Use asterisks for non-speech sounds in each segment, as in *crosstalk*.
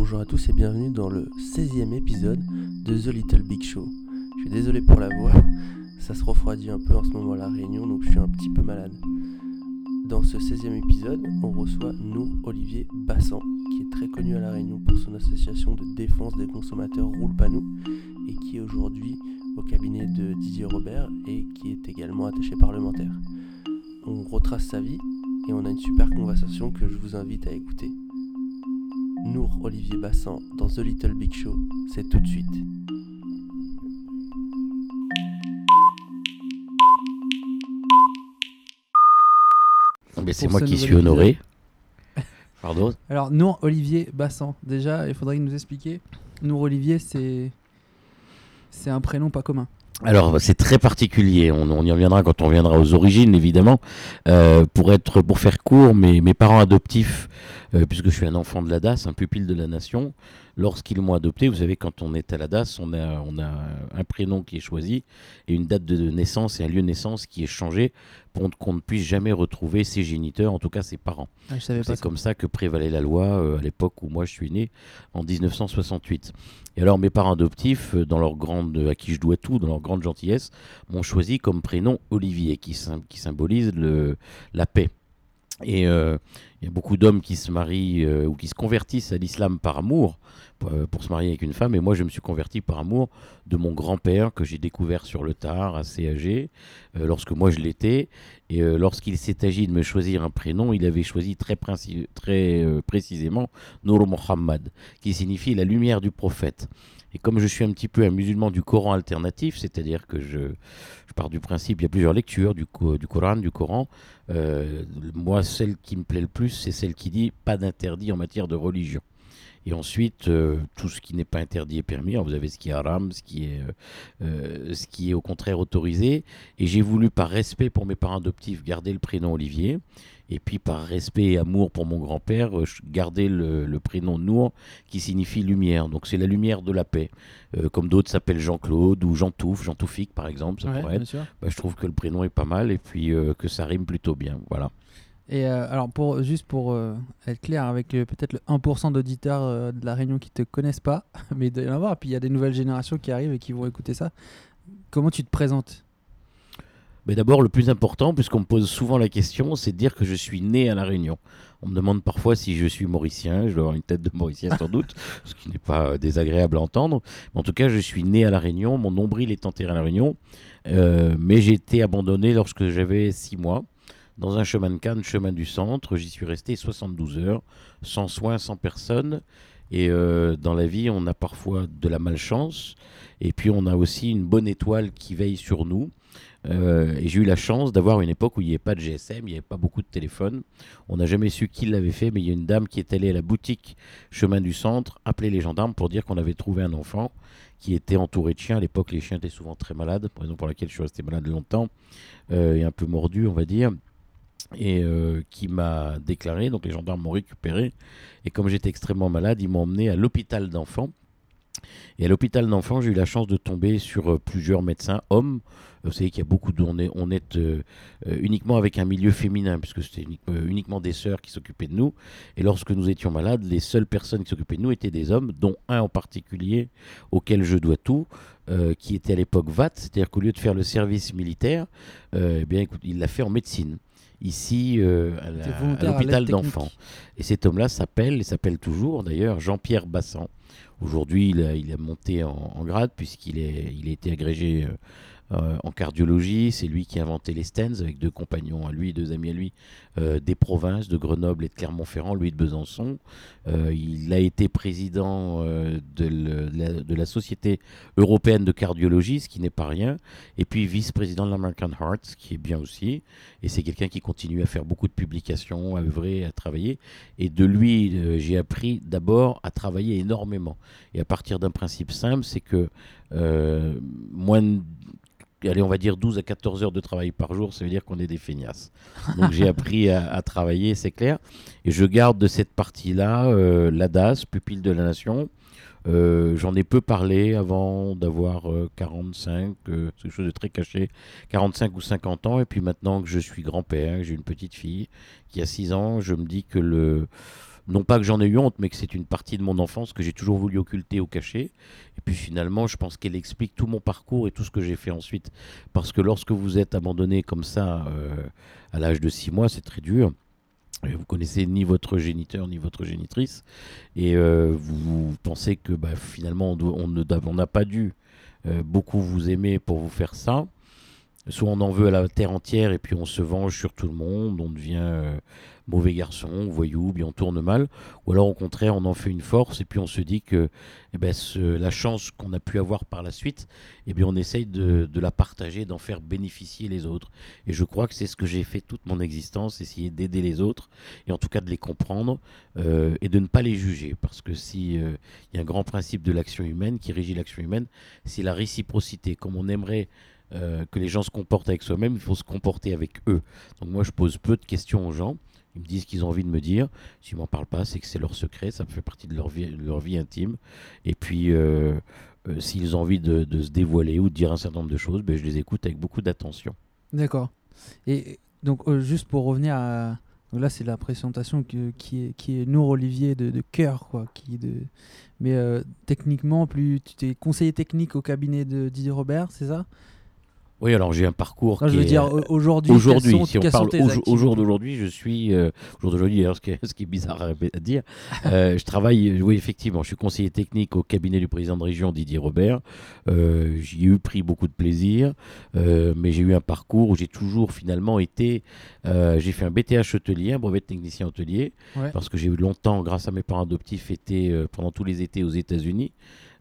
Bonjour à tous et bienvenue dans le 16e épisode de The Little Big Show. Je suis désolé pour la voix, *laughs* ça se refroidit un peu en ce moment à la réunion donc je suis un petit peu malade. Dans ce 16e épisode, on reçoit Nour Olivier Bassan, qui est très connu à la Réunion pour son association de défense des consommateurs Roule Panou et qui est aujourd'hui au cabinet de Didier Robert et qui est également attaché parlementaire. On retrace sa vie et on a une super conversation que je vous invite à écouter. Nour Olivier Bassan dans The Little Big Show, c'est tout de suite. Mais c'est moi ce qui suis honoré. *laughs* Pardon Alors, Nour Olivier Bassan, déjà, il faudrait nous expliquer. Nour Olivier, c'est. C'est un prénom pas commun. Alors c'est très particulier, on, on y reviendra quand on reviendra aux origines évidemment. Euh, pour être pour faire court, mes, mes parents adoptifs, euh, puisque je suis un enfant de la DAS, un pupille de la nation, lorsqu'ils m'ont adopté, vous savez quand on est à la DAS, on a, on a un prénom qui est choisi et une date de naissance et un lieu de naissance qui est changé pour qu'on ne puisse jamais retrouver ses géniteurs, en tout cas ses parents. Ah, C'est comme ça que prévalait la loi euh, à l'époque où moi je suis né, en 1968. Et alors mes parents adoptifs, euh, dans leur grande, à qui je dois tout, dans leur grande gentillesse, m'ont choisi comme prénom Olivier, qui, sym- qui symbolise le, la paix. Et euh, il y a beaucoup d'hommes qui se marient euh, ou qui se convertissent à l'islam par amour pour, euh, pour se marier avec une femme. Et moi, je me suis converti par amour de mon grand-père que j'ai découvert sur le tard, assez âgé, euh, lorsque moi je l'étais. Et euh, lorsqu'il s'est agi de me choisir un prénom, il avait choisi très, très précisément Nour Muhammad, qui signifie la lumière du prophète. Et comme je suis un petit peu un musulman du Coran alternatif, c'est-à-dire que je, je pars du principe, il y a plusieurs lectures du, du Coran, du Coran. moi, celle qui me plaît le plus, c'est celle qui dit pas d'interdit en matière de religion. Et ensuite, euh, tout ce qui n'est pas interdit est permis. Alors, vous avez ce qui est haram, ce qui est, euh, euh, ce qui est au contraire autorisé. Et j'ai voulu, par respect pour mes parents adoptifs, garder le prénom Olivier. Et puis, par respect et amour pour mon grand-père, garder le, le prénom Nour, qui signifie lumière. Donc, c'est la lumière de la paix. Euh, comme d'autres s'appellent Jean-Claude ou Jean-Touffe, Jean Touffique, par exemple, ça Ouais, pourrait être. Bah, je trouve que le prénom est pas mal et puis que ça rime plutôt bien. Voilà. Et euh, alors, pour, juste pour euh, être clair, avec euh, peut-être le 1% d'auditeurs de la Réunion qui te connaissent pas, *laughs* mais il doit y en avoir, puis il y a des nouvelles générations qui arrivent et qui vont écouter ça. Comment tu te présentes? Mais d'abord, le plus important, puisqu'on me pose souvent la question, c'est de dire que je suis né à La Réunion. On me demande parfois si je suis mauricien, je dois avoir une tête de mauricien sans doute, *laughs* ce qui n'est pas désagréable à entendre. En tout cas, je suis né à La Réunion, mon nombril est enterré à La Réunion, mais j'ai été abandonné lorsque j'avais 6 mois, dans un chemin de canne, chemin du centre. J'y suis resté 72 heures, sans soins, sans personne. Et euh, dans la vie, on a parfois de la malchance, et puis on a aussi une bonne étoile qui veille sur nous. Euh, et j'ai eu la chance d'avoir une époque où il n'y avait pas de GSM, il n'y avait pas beaucoup de téléphones. On n'a jamais su qui l'avait fait, mais il y a une dame qui est allée à la boutique chemin du centre, appeler les gendarmes pour dire qu'on avait trouvé un enfant qui était entouré de chiens. À l'époque, les chiens étaient souvent très malades, raison pour laquelle je suis resté malade longtemps, euh, et un peu mordu, on va dire, et euh, qui m'a déclaré. Donc les gendarmes m'ont récupéré, et comme j'étais extrêmement malade, ils m'ont emmené à l'hôpital d'enfants. Et à l'hôpital d'enfants, j'ai eu la chance de tomber sur euh, plusieurs médecins hommes. Vous savez qu'il y a beaucoup de, on est, euh, uniquement avec un milieu féminin, puisque c'était unique- uniquement des sœurs qui s'occupaient de nous. Et lorsque nous étions malades, les seules personnes qui s'occupaient de nous étaient des hommes, dont un en particulier auquel je dois tout, qui était à l'époque VAT, c'est-à-dire qu'au lieu de faire le service militaire, eh bien, il l'a fait en médecine. Ici, euh, à l'hôpital d'enfants. Et cet homme-là s'appelle, et s'appelle toujours d'ailleurs, Jean-Pierre Bassan. Aujourd'hui, il a, il a monté en, en grade puisqu'il est, il a été agrégé euh, en cardiologie. C'est lui qui a inventé les stents avec deux compagnons à lui, deux amis à lui, euh, des provinces de Grenoble et de Clermont-Ferrand, lui de Besançon. Euh, il a été président euh, de, la, de la Société européenne de cardiologie, ce qui n'est pas rien. Et puis vice-président de l'American Heart, ce qui est bien aussi. Et c'est quelqu'un qui continue à faire beaucoup de publications, à œuvrer, à travailler. Et de lui, j'ai appris d'abord à travailler énormément. Et à partir d'un principe simple, c'est que moins de allez, on va dire 12 à 14 heures de travail par jour, ça veut dire qu'on est des feignasses. Donc j'ai *laughs* appris à, à travailler, c'est clair. Et je garde de cette partie-là euh, l'ADAS, pupille de la nation. Euh, J'en ai peu parlé avant d'avoir euh, 45, euh, c'est quelque chose de très caché, 45 ou 50 ans. Et puis maintenant que je suis grand-père, j'ai une petite fille qui a 6 ans, je me dis que le, non pas que j'en ai eu honte, mais que c'est une partie de mon enfance que j'ai toujours voulu occulter ou cacher. Et puis finalement, je pense qu'elle explique tout mon parcours et tout ce que j'ai fait ensuite. Parce que lorsque vous êtes abandonné comme ça euh, à l'âge de 6 mois, c'est très dur. Et Vous connaissez ni votre géniteur ni votre génitrice et euh, vous, pensez que bah, finalement on n'a pas dû euh, beaucoup vous aimer pour vous faire ça. Soit on en veut à la terre entière et puis on se venge sur tout le monde, on devient euh, mauvais garçon, voyou, bien on tourne mal. Ou alors au contraire on en fait une force et puis on se dit que eh ben, la chance qu'on a pu avoir par la suite, eh bien, on essaye de, de la partager, d'en faire bénéficier les autres. Et je crois que c'est ce que j'ai fait toute mon existence, essayer d'aider les autres et en tout cas de les comprendre euh, et de ne pas les juger. Parce que si euh, il y a un grand principe de l'action humaine qui régit l'action humaine, c'est la réciprocité. Comme on aimerait euh, que les gens se comportent avec soi-même, il faut se comporter avec eux. Donc moi, je pose peu de questions aux gens. Ils me disent ce qu'ils ont envie de me dire. S'ils m'en parlent pas, c'est que c'est leur secret, ça fait partie de leur vie, leur vie intime. Et puis, euh, euh, s'ils ont envie de, se dévoiler ou de dire un certain nombre de choses, ben, je les écoute avec beaucoup d'attention. D'accord. Et donc, juste pour revenir à. là, c'est la présentation qui, est, qui est Olivier de, cœur, quoi. Mais techniquement, plus tu t'es conseiller technique au cabinet de Didier Robert, c'est ça? Oui, alors j'ai un parcours Non, qui Je veux est- dire, au- aujourd'hui, Aujourd'hui, si on parle tes au, jour d'aujourd'hui, je suis euh, au jour d'aujourd'hui. Ce, qui est- ce qui est bizarre à, dire, euh, je travaille. euh, Oui, effectivement, je suis conseiller technique au cabinet du président de région Didier Robert. Euh, J'y ai eu pris beaucoup de plaisir, euh, mais j'ai eu un parcours où j'ai toujours finalement été. euh, j'ai fait un BTH hôtelier, un brevet de technicien hôtelier, Ouais. parce que j'ai eu longtemps, grâce à mes parents adoptifs, été euh, pendant tous les étés aux États-Unis.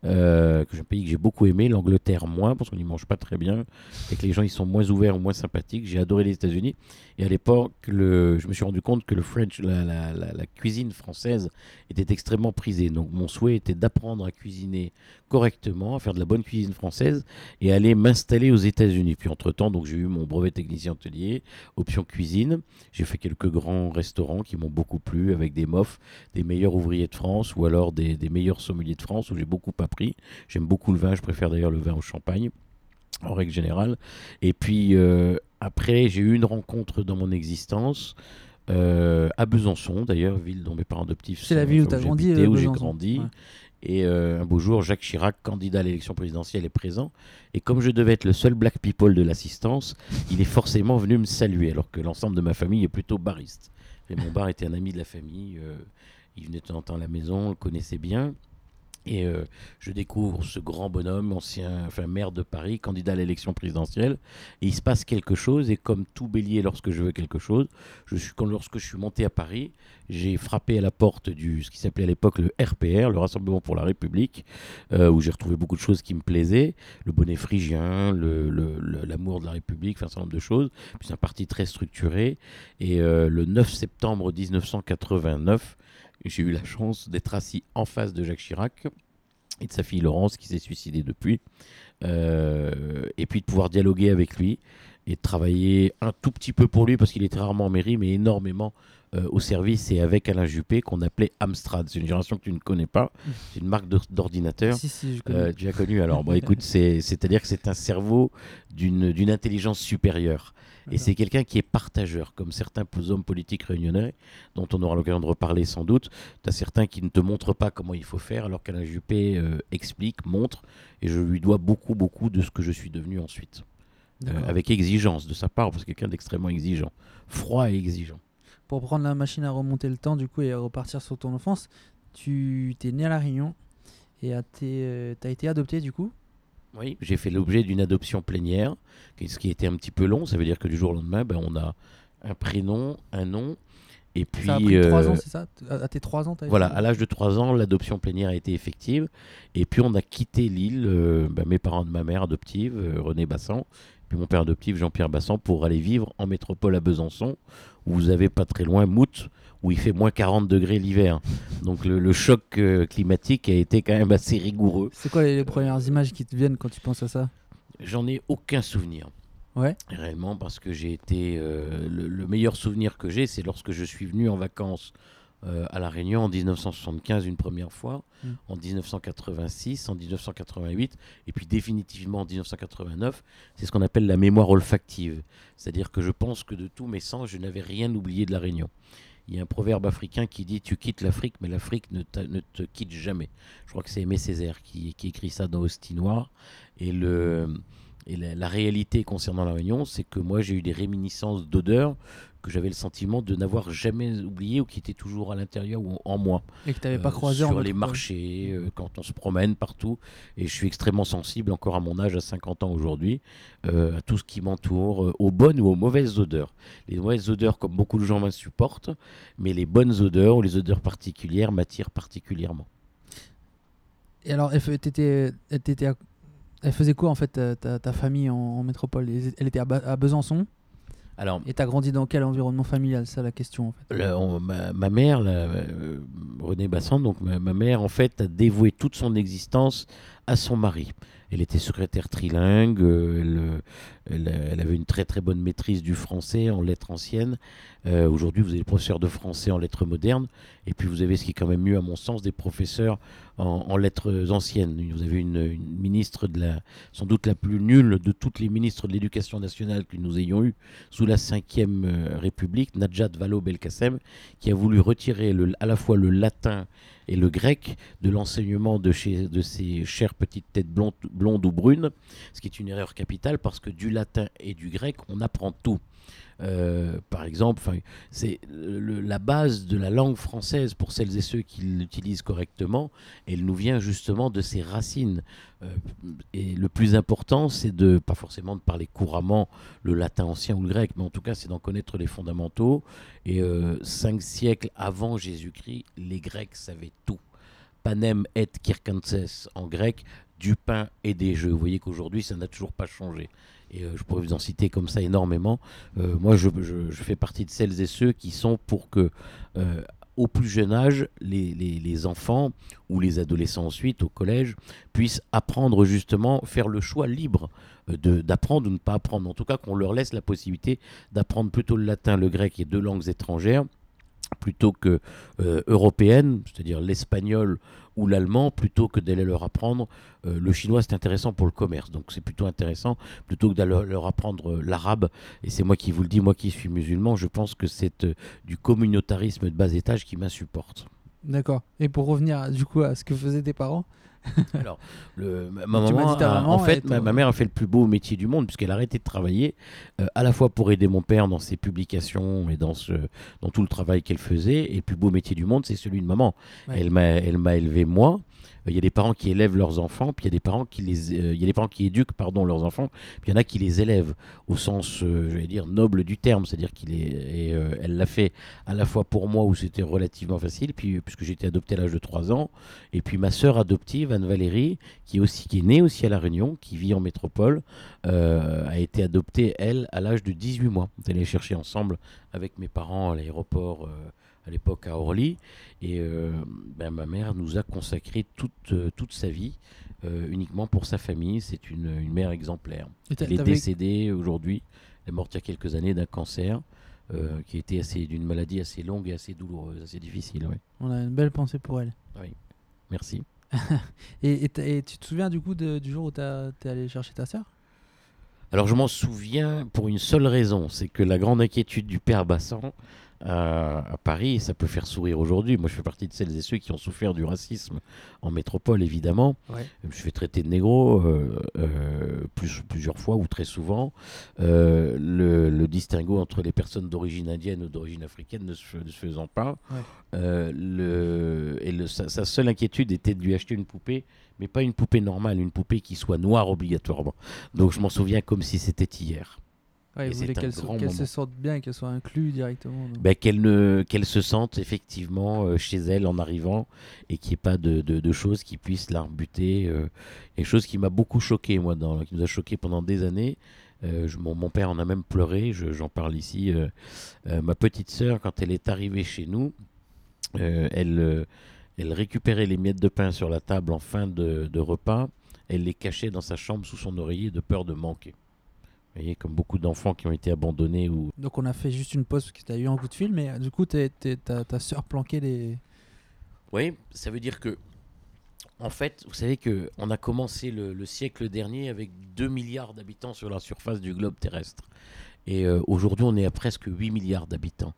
Euh, que j'ai un pays que j'ai beaucoup aimé, l'Angleterre moins, parce qu'on n'y mange pas très bien, et que les gens ils sont moins ouverts ou moins sympathiques. J'ai adoré les États-Unis. Et à l'époque, je me suis rendu compte que le French, la- la cuisine française était extrêmement prisée. Donc mon souhait était d'apprendre à cuisiner correctement, à faire de la bonne cuisine française, et aller m'installer aux États-Unis. Puis entre-temps, donc j'ai eu mon brevet technicien hôtelier, option cuisine. J'ai fait quelques grands restaurants qui m'ont beaucoup plu, avec des mofs, des meilleurs ouvriers de France, ou alors des, des meilleurs sommeliers de France, où j'ai beaucoup appris. J'aime beaucoup le vin, je préfère d'ailleurs le vin au champagne en règle générale. Et puis euh, après, j'ai eu une rencontre dans mon existence euh, à Besançon, d'ailleurs, ville dont mes parents adoptifs C'est la ville où t'as grandi, euh, où j'ai grandi. Ouais. Et euh, un beau jour, Jacques Chirac, candidat à l'élection présidentielle, est présent. Et comme je devais être le seul black people de l'assistance, il est forcément venu me saluer, alors que l'ensemble de ma famille est plutôt bariste. Et mon bar était un ami de la famille. euh, il venait de temps en temps à la maison, on le connaissait bien. Et euh, je découvre ce grand bonhomme, ancien, enfin maire de Paris, candidat à l'élection présidentielle. Il se passe quelque chose. Et comme tout bélier, lorsque je veux quelque chose, je suis, quand, lorsque je suis monté à Paris, j'ai frappé à la porte du ce qui s'appelait à l'époque le RPR, le Rassemblement pour la République, euh, où j'ai retrouvé beaucoup de choses qui me plaisaient, le bonnet phrygien, l'amour de la République, enfin, un certain nombre de choses. Puis c'est un parti très structuré. Et euh, le 9 septembre 1989, j'ai eu la chance d'être assis en face de Jacques Chirac et de sa fille Laurence qui s'est suicidée depuis. Euh, et puis de pouvoir dialoguer avec lui et de travailler un tout petit peu pour lui parce qu'il était rarement en mairie, mais énormément euh, au service et avec Alain Juppé qu'on appelait Amstrad. C'est une génération que tu ne connais pas. *laughs* C'est une marque d'or- d'ordinateur. Si, si, je connais. Euh, tu as connu alors. Bon, écoute, *laughs* c'est- c'est-à-dire que c'est un cerveau d'une d'une intelligence supérieure. Et c'est quelqu'un qui est partageur, comme certains hommes politiques réunionnais, dont on aura l'occasion de reparler sans doute. Tu as certains qui ne te montrent pas comment il faut faire, alors qu'Alain Juppé euh, explique, montre, et je lui dois beaucoup, beaucoup de ce que je suis devenu ensuite. Euh, avec exigence de sa part, parce que quelqu'un d'extrêmement exigeant. Froid et exigeant. Pour prendre la machine à remonter le temps, du coup, et à repartir sur ton enfance, tu t'es né à La Réunion et as été adopté, du coup Oui, j'ai fait l'objet d'une adoption plénière, qui- ce qui était un petit peu long. Ça veut dire que du jour au lendemain, ben, on a un prénom, un nom, et puis Ça a pris 3 euh, ans, c'est ça? À tes 3 ans, t'as voilà, à l'âge de 3 ans, l'adoption plénière a été effective, et puis on a quitté l'île, euh, ben, mes parents de ma mère adoptive, euh, René Bassan, puis mon père adoptif, Jean-Pierre Bassan, pour aller vivre en métropole à Besançon, où vous avez pas très loin Mout, où il fait moins 40 degrés l'hiver. Donc le, le choc euh, climatique a été quand même assez rigoureux. C'est quoi les, les premières images qui te viennent quand tu penses à ça? J'en ai aucun souvenir. Ouais. Réellement, parce que j'ai été. euh, le, le meilleur souvenir que j'ai, c'est lorsque je suis venu en vacances euh, à La Réunion en 1975 une première fois, Mm. en 1986, en 1988, et puis définitivement en 1989. C'est ce qu'on appelle la mémoire olfactive. C'est-à-dire que je pense que de tous mes sens, je n'avais rien oublié de La Réunion. Il y a un proverbe africain qui dit Tu quittes l'Afrique, mais l'Afrique ne, te quitte jamais. Je crois que c'est Aimé Césaire qui, qui écrit ça dans Hostie Noir. Et, le, et la, la réalité concernant La Réunion, c'est que moi, j'ai eu des réminiscences d'odeurs que j'avais le sentiment de n'avoir jamais oublié ou qui étaient toujours à l'intérieur ou en moi. Et que tu n'avais pas Euh, croisé en sur les marchés, euh, quand on se promène partout. Et je suis extrêmement sensible, encore à mon âge, à 50 ans aujourd'hui, euh, à tout ce qui m'entoure, euh, aux bonnes ou aux mauvaises odeurs. Les mauvaises odeurs, comme beaucoup de gens m'insupportent, mais les bonnes odeurs ou les odeurs particulières m'attirent particulièrement. Et alors, elle, t'étais- faisait quoi en fait ta, famille en, en métropole? Elle elle était à, Ba- à Besançon? Alors, et t'as grandi dans quel environnement familial? C'est ça la question en fait. Le- on- ma, ma mère, la- euh, Renée Bassan, donc ma, ma mère, en fait, a dévoué toute son existence à son mari. Elle était secrétaire trilingue, euh, elle, avait une très très bonne maîtrise du français en lettres anciennes. Euh, Aujourd'hui, vous avez des professeurs de français en lettres modernes, et puis vous avez ce qui est quand même mieux à mon sens, des professeurs en, lettres anciennes. Vous avez une, ministre de la, sans doute la plus nulle de toutes les ministres de l'éducation nationale que nous ayons eues sous la Ve République, Najat Vallaud-Belkacem, qui a voulu retirer à la fois le latin et le grec de l'enseignement de, chez, de ces chères petites têtes blondes, blondes ou brunes, ce qui est une erreur capitale parce que du latin et du grec, on apprend tout. Euh, par exemple, c'est la base de la langue française pour celles et ceux qui l'utilisent correctement. Elle nous vient justement de ses racines. Euh, et le plus important, c'est de pas forcément de parler couramment le latin ancien ou le grec, mais en tout cas, c'est d'en connaître les fondamentaux. Et euh, cinq siècles avant Jésus-Christ, les Grecs savaient tout. Panem et Kirkantes en grec, du pain et des jeux. Vous voyez qu'aujourd'hui, ça n'a toujours pas changé. Et euh, je pourrais vous en citer comme ça énormément. Euh, moi, je, fais partie de celles et ceux qui sont pour que, euh, au plus jeune âge, les, enfants ou les adolescents ensuite, au collège, puissent apprendre justement, faire le choix libre d'apprendre ou ne pas apprendre. En tout cas, qu'on leur laisse la possibilité d'apprendre plutôt le latin, le grec et deux langues étrangères plutôt que euh, européennes, c'est-à-dire l'espagnol ou l'allemand, plutôt que d'aller leur apprendre euh, le chinois. C'est intéressant pour le commerce, donc c'est plutôt intéressant plutôt que d'aller leur apprendre euh, l'arabe. Et c'est moi qui vous le dis, moi qui suis musulman, je pense que c'est euh, du communautarisme de bas étage qui m'insupporte. D'accord. Et pour revenir du coup à ce que faisaient tes parents *laughs* Alors, le, ma, maman, en fait, ma, ma mère a fait le plus beau métier du monde puisqu'elle a arrêté de travailler, euh, à la fois pour aider mon père dans ses publications et dans, ce, dans tout le travail qu'elle faisait. Et le plus beau métier du monde, c'est celui de maman. Ouais. Elle m'a, elle m'a élevé moi. Euh, Il y a des parents qui élèvent leurs enfants, puis il y a des parents qui les, euh, il y a des parents qui éduquent pardon leurs enfants, puis il y en a qui les élèvent au sens, euh, je vais dire noble du terme, c'est-à-dire qu'il est, et, elle l'a fait à la fois pour moi où c'était relativement facile, puis puisque j'étais adopté à l'âge de 3 ans, et puis ma sœur adoptive Anne Valérie, qui est aussi qui est née aussi à la Réunion, qui vit en métropole, euh, a été adoptée elle à l'âge de 18 mois. On est allé chercher ensemble avec mes parents à l'aéroport. euh, à l'époque à Orly, et euh, ben, ma mère nous a consacré toute, toute sa vie uniquement pour sa famille. C'est une, une mère exemplaire. Elle est décédée aujourd'hui. Elle est morte il y a quelques années d'un cancer euh, qui était assez d'une maladie assez longue et assez douloureuse, assez difficile. Oui. On a une belle pensée pour elle. Merci. *laughs* Et, tu te souviens du coup de- du jour où t'as- t'es allé chercher ta sœur? Alors je m'en souviens pour une seule raison, c'est que la grande inquiétude du père Bassan à, à Paris, ça peut faire sourire aujourd'hui, moi je fais partie de celles et ceux qui ont souffert du racisme en métropole évidemment, Ouais. je me suis fait traiter de négro euh, euh, plus, plusieurs fois ou très souvent, Euh, le, le distinguo entre les personnes d'origine indienne ou d'origine africaine ne se, ne se faisant pas, Ouais. Euh, le, et le- sa, sa seule inquiétude était de lui acheter une poupée, mais pas une poupée normale, une poupée qui soit noire obligatoirement. Donc je m'en souviens comme si c'était hier. Ouais, Et il c'est voulait un qu'elle se, grand qu'elle se moment. sente bien et qu'elle soit inclue directement. donc. Ben, qu'elle ne qu'elle se sente effectivement euh, chez elle en arrivant et qu'il n'y ait pas de, de- de choses qui puissent la rebuter. Euh, chose qui m'a beaucoup choqué, moi, dans, qui nous a choqué pendant des années. Euh, je- mon, mon père en a même pleuré, je- j'en parle ici. Euh, ma petite sœur, quand elle est arrivée chez nous, elle, elle récupérait les miettes de pain sur la table en fin de, de repas. Elle les cachait dans sa chambre sous son oreiller de peur de manquer. Vous voyez, comme beaucoup d'enfants qui ont été abandonnés ou, Donc on a fait juste une pause parce que tu as eu un coup de fil, mais euh, du coup t'es- t'es- ta, ta soeur planquait les... Oui, ça veut dire que, en fait, vous savez que on a commencé le, le siècle dernier avec 2 milliards d'habitants sur la surface du globe terrestre. Et euh, aujourd'hui, on est à presque 8 milliards d'habitants.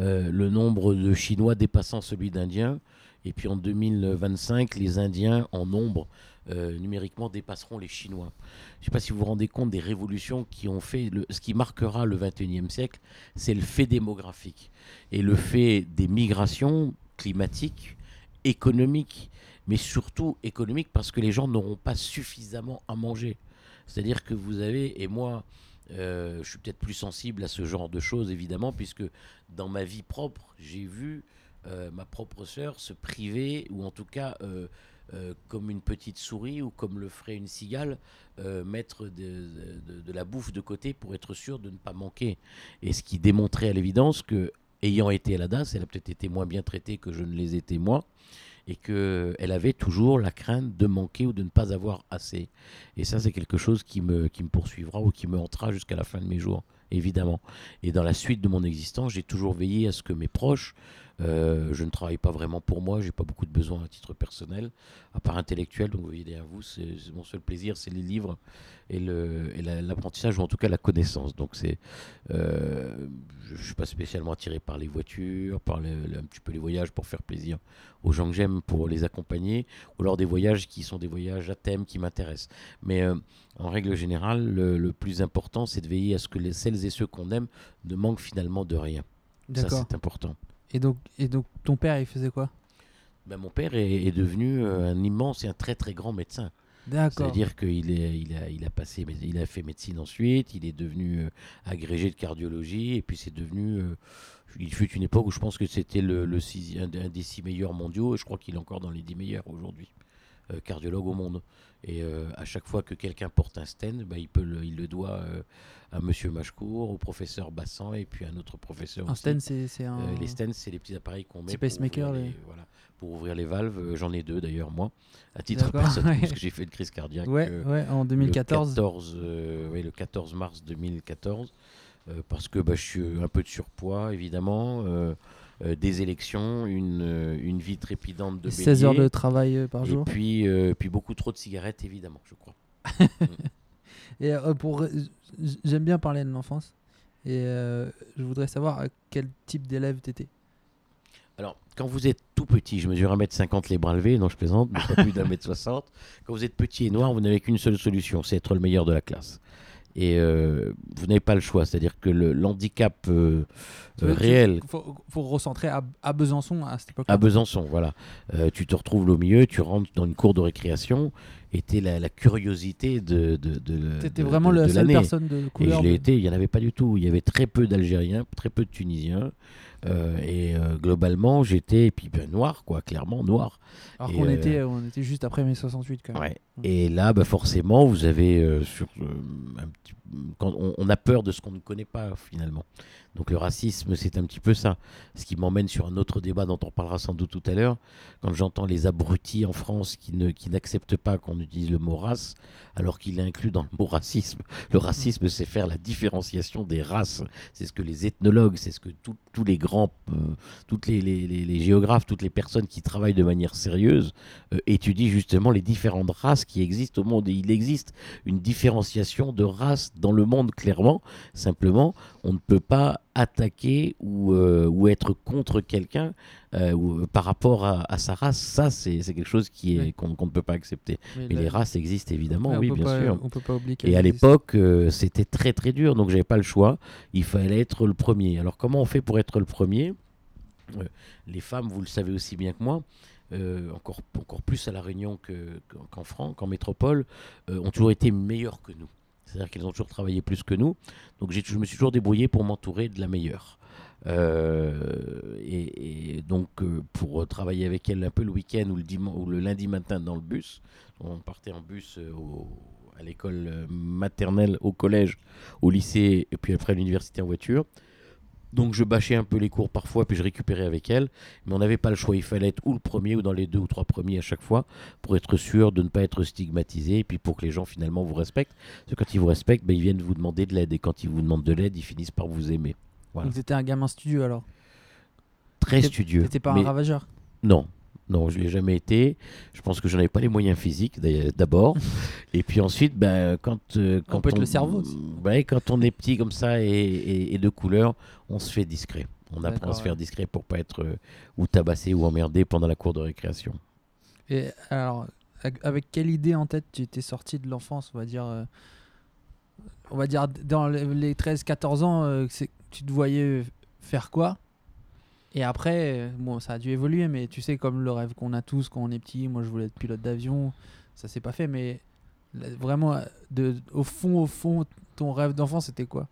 Euh, le nombre de Chinois dépassant celui d'Indiens. Et puis en 2025, les Indiens en nombre euh, numériquement dépasseront les Chinois. Je ne sais pas si vous vous rendez compte des révolutions qui ont fait. Le, ce qui marquera le 21e siècle, c'est le fait démographique et le fait des migrations climatiques, économiques, mais surtout économiques parce que les gens n'auront pas suffisamment à manger. C'est-à-dire que vous avez, et moi, euh, je suis peut-être plus sensible à ce genre de choses, évidemment, puisque dans ma vie propre, j'ai vu euh, ma propre sœur se priver, ou en tout cas, euh, comme une petite souris, ou comme le ferait une cigale, mettre de la bouffe de côté pour être sûr de ne pas manquer. Et ce qui démontrait à l'évidence que, ayant été à la DAS, elle a peut-être été moins bien traitée que je ne les étais moi, et qu'elle avait toujours la crainte de manquer ou de ne pas avoir assez. Et ça, c'est quelque chose qui me, qui me poursuivra ou qui me hantera jusqu'à la fin de mes jours, évidemment. Et dans la suite de mon existence, j'ai toujours veillé à ce que mes proches, euh, je ne travaille pas vraiment pour moi, j'ai pas beaucoup de besoins à titre personnel, à part intellectuel. Donc vous voyez derrière vous, c'est mon seul plaisir, c'est les livres et l'apprentissage ou en tout cas la connaissance. Donc c'est, euh, je, ne suis pas spécialement attiré par les voitures, par le- le- un petit peu les voyages pour faire plaisir aux gens que j'aime, pour les accompagner, ou alors des voyages qui sont des voyages à thème qui m'intéressent. Mais euh, en règle générale, le, le plus important, c'est de veiller à ce que les, celles et ceux qu'on aime ne manquent finalement de rien. Ça, c'est important. Et donc, et donc, ton père, il faisait quoi? Ben, mon père est, est devenu euh, un immense et un très très grand médecin. D'accord. C'est-à-dire qu'il est, il a, il a passé, il a fait médecine ensuite, il est devenu euh, agrégé de cardiologie, et puis c'est devenu. euh, il fut une époque où je pense que c'était le, le six- un, des- un des six meilleurs mondiaux, et je crois qu'il est encore dans les dix meilleurs aujourd'hui, cardiologue au monde. Et euh, à chaque fois que quelqu'un porte un stent, bah, il, peut le, il le doit euh, à Monsieur Machcourt, au professeur Bassan, et puis à un autre professeur. Un aussi. stent, c'est c'est un. Euh, les stents, c'est les petits appareils qu'on met pour ouvrir, les- les, voilà, pour ouvrir les valves. J'en ai deux d'ailleurs, moi, à titre personnel, ouais. parce que j'ai fait une crise cardiaque Ouais, ouais, en le 2014. 14, euh, ouais, le 14 mars 2014, euh, parce que bah, je suis un peu de surpoids, évidemment, euh, des élections, une, euh, une vie trépidante de 16 heures de travail euh, par et jour. puis, euh, puis beaucoup trop de cigarettes, évidemment, je crois. *laughs* Et pour, j'aime bien parler de l'enfance. Et je voudrais savoir à quel type d'élève t'étais. Alors, quand vous êtes tout petit, je mesure 1m50 les bras levés, non je plaisante, mais pas plus d'un mètre 60. Quand vous êtes petit et noir, vous n'avez qu'une seule solution, c'est être le meilleur de la classe. Et euh, vous n'avez pas le choix, c'est-à-dire que le- l'handicap euh, réel. Il faut, faut recentrer à, à Besançon à cette époque-là. à Besançon, voilà, euh, tu te retrouves au milieu, tu rentres dans une cour de récréation, et t'es la, la curiosité de, de, de, T'étais de- vraiment de- la seule personne de Et couleur. je l'ai été, il n'y en avait pas du tout. Il y avait très peu d'Algériens, très peu de Tunisiens. euh, et euh, globalement, j'étais, et puis ben, noir, quoi, clairement noir. Alors et, qu'on euh, était, on était juste après mai 68 quand même. Ouais. Et là, bah, forcément, vous avez sur, un petit- quand on, on a peur de ce qu'on ne connaît pas finalement. Donc le racisme, c'est un petit peu ça. Ce qui m'emmène sur un autre débat dont on parlera sans doute tout à l'heure. Quand j'entends les abrutis en France qui ne qui n'acceptent pas qu'on utilise le mot race, alors qu'il est inclus dans le mot racisme. *laughs* Le racisme, c'est faire la différenciation des races. C'est ce que les ethnologues, c'est ce que tous les grands, euh, toutes les, les- les- les géographes, toutes les personnes qui travaillent de manière sérieuse euh, étudient justement les différentes races qui existent au monde. Et il existe une différenciation de races dans le monde, clairement. Simplement, on ne peut pas attaquer ou, euh, ou être contre quelqu'un euh, ou, euh, par rapport à, à sa race. Ça, c'est c'est quelque chose qui est Oui. qu'on qu'on ne peut pas accepter. Mais Mais là- les races existent évidemment, oui, bien pas- sûr. On peut pas oublier Et à l'époque, euh, c'était très très dur, donc j'avais pas le choix. Il fallait être le premier. Alors comment on fait pour être le premier? Les femmes, vous le savez aussi bien que moi, euh, encore, encore plus à la Réunion que- qu'en France, qu'en métropole, euh, ont toujours été meilleures que nous. C'est-à-dire qu'elles ont toujours travaillé plus que nous. Donc je me suis toujours débrouillé pour m'entourer de la meilleure. Euh, et, donc euh, pour travailler avec elle un peu le week-end ou le, ou le lundi matin dans le bus, on partait en bus euh, à l'école maternelle, au collège, au lycée et puis après à l'université en voiture. Donc je bâchais un peu les cours parfois, puis je récupérais avec elle. Mais on n'avait pas le choix, il fallait être ou le premier ou dans les deux ou trois premiers à chaque fois pour être sûr de ne pas être stigmatisé et puis pour que les gens finalement vous respectent. Parce que quand ils vous respectent, ben, ils viennent vous demander de l'aide et quand ils vous demandent de l'aide, ils finissent par vous aimer. Voilà. Donc t'étais un gamin studieux alors? Très studieux. T'étais pas mais- un ravageur? Non, non, je l'ai jamais été. Je pense que j'en avais pas les moyens physiques d'abord, *laughs* et puis ensuite, ben quand euh, quand peut être le cerveau aussi. ouais, quand on est petit comme ça et, et- et de couleur, on se fait discret. On apprend à se faire discret pour pas être euh, ou tabassé ou emmerdé pendant la cour de récréation. Et alors, avec- quelle idée en tête tu étais sorti de l'enfance, on va dire euh, On va dire dans les les 13-14 ans, tu te voyais faire quoi? Et après, bon, ça a dû évoluer, mais tu sais, comme le rêve qu'on a tous quand on est petit, moi je voulais être pilote d'avion, ça s'est pas fait, mais vraiment, au fond, au fond, ton rêve d'enfant, c'était quoi?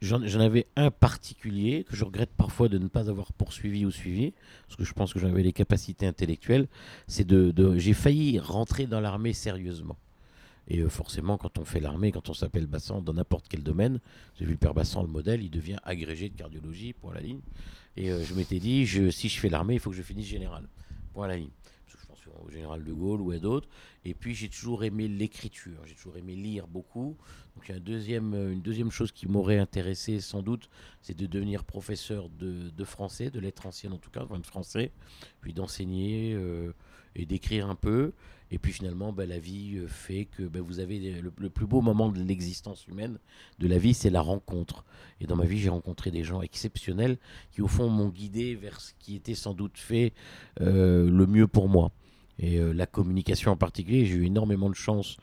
J'en j'en avais un particulier que je regrette parfois de ne pas avoir poursuivi ou suivi, parce que je pense que j'avais les capacités intellectuelles. C'est de, de- j'ai failli rentrer dans l'armée sérieusement. Et euh, forcément, quand on fait l'armée, quand on s'appelle Bassan dans n'importe quel domaine, j'ai vu le père Bassan, le modèle, il devient agrégé de cardiologie, point à la ligne. Et euh, je m'étais dit, si je fais l'armée, il faut que je finisse général, point à la ligne. Parce que je pense au général de Gaulle ou à d'autres. Et puis j'ai toujours aimé l'écriture, j'ai toujours aimé lire beaucoup. Donc il y a un deuxième, euh, une deuxième chose qui m'aurait intéressé sans doute, c'est de devenir professeur de, français, de lettres anciennes en tout cas, enfin de français, puis d'enseigner et d'écrire un peu. Et puis finalement, bah, la vie euh, fait que bah, vous avez le, plus beau moment de l'existence humaine, de la vie, c'est la rencontre. Et dans ma vie, j'ai rencontré des gens exceptionnels qui au fond m'ont guidé vers ce qui était sans doute fait euh, le mieux pour moi. Et euh, la communication en particulier, j'ai eu énormément de chance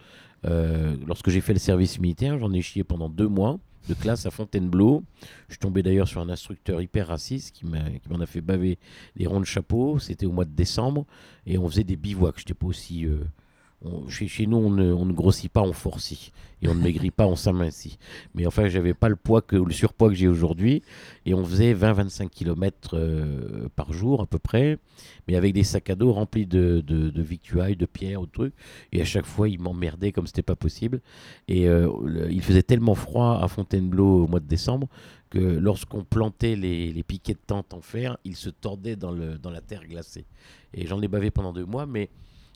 lorsque j'ai fait le service militaire, j'en ai chié pendant deux mois de classe à Fontainebleau. Je suis tombé d'ailleurs sur un instructeur hyper raciste qui m'en a fait baver des ronds de chapeau. C'était au mois de décembre et on faisait des bivouacs. J'étais pas aussi. euh, chez, nous, on ne, grossit pas, on forcit. Et on ne maigrit pas, on s'amincit. Mais enfin, j'avais pas le poids que le surpoids que j'ai aujourd'hui. Et on faisait 20-25 km par jour à peu près, mais avec des sacs à dos remplis de, de, victuailles, de pierres, de trucs. Et à chaque fois, il m'emmerdait comme c'était pas possible. Et euh, il faisait tellement froid à Fontainebleau au mois de décembre que lorsqu'on plantait les, les piquets de tente en fer, ils se tordaient dans, le, dans la terre glacée. Et j'en ai bavé pendant deux mois, mais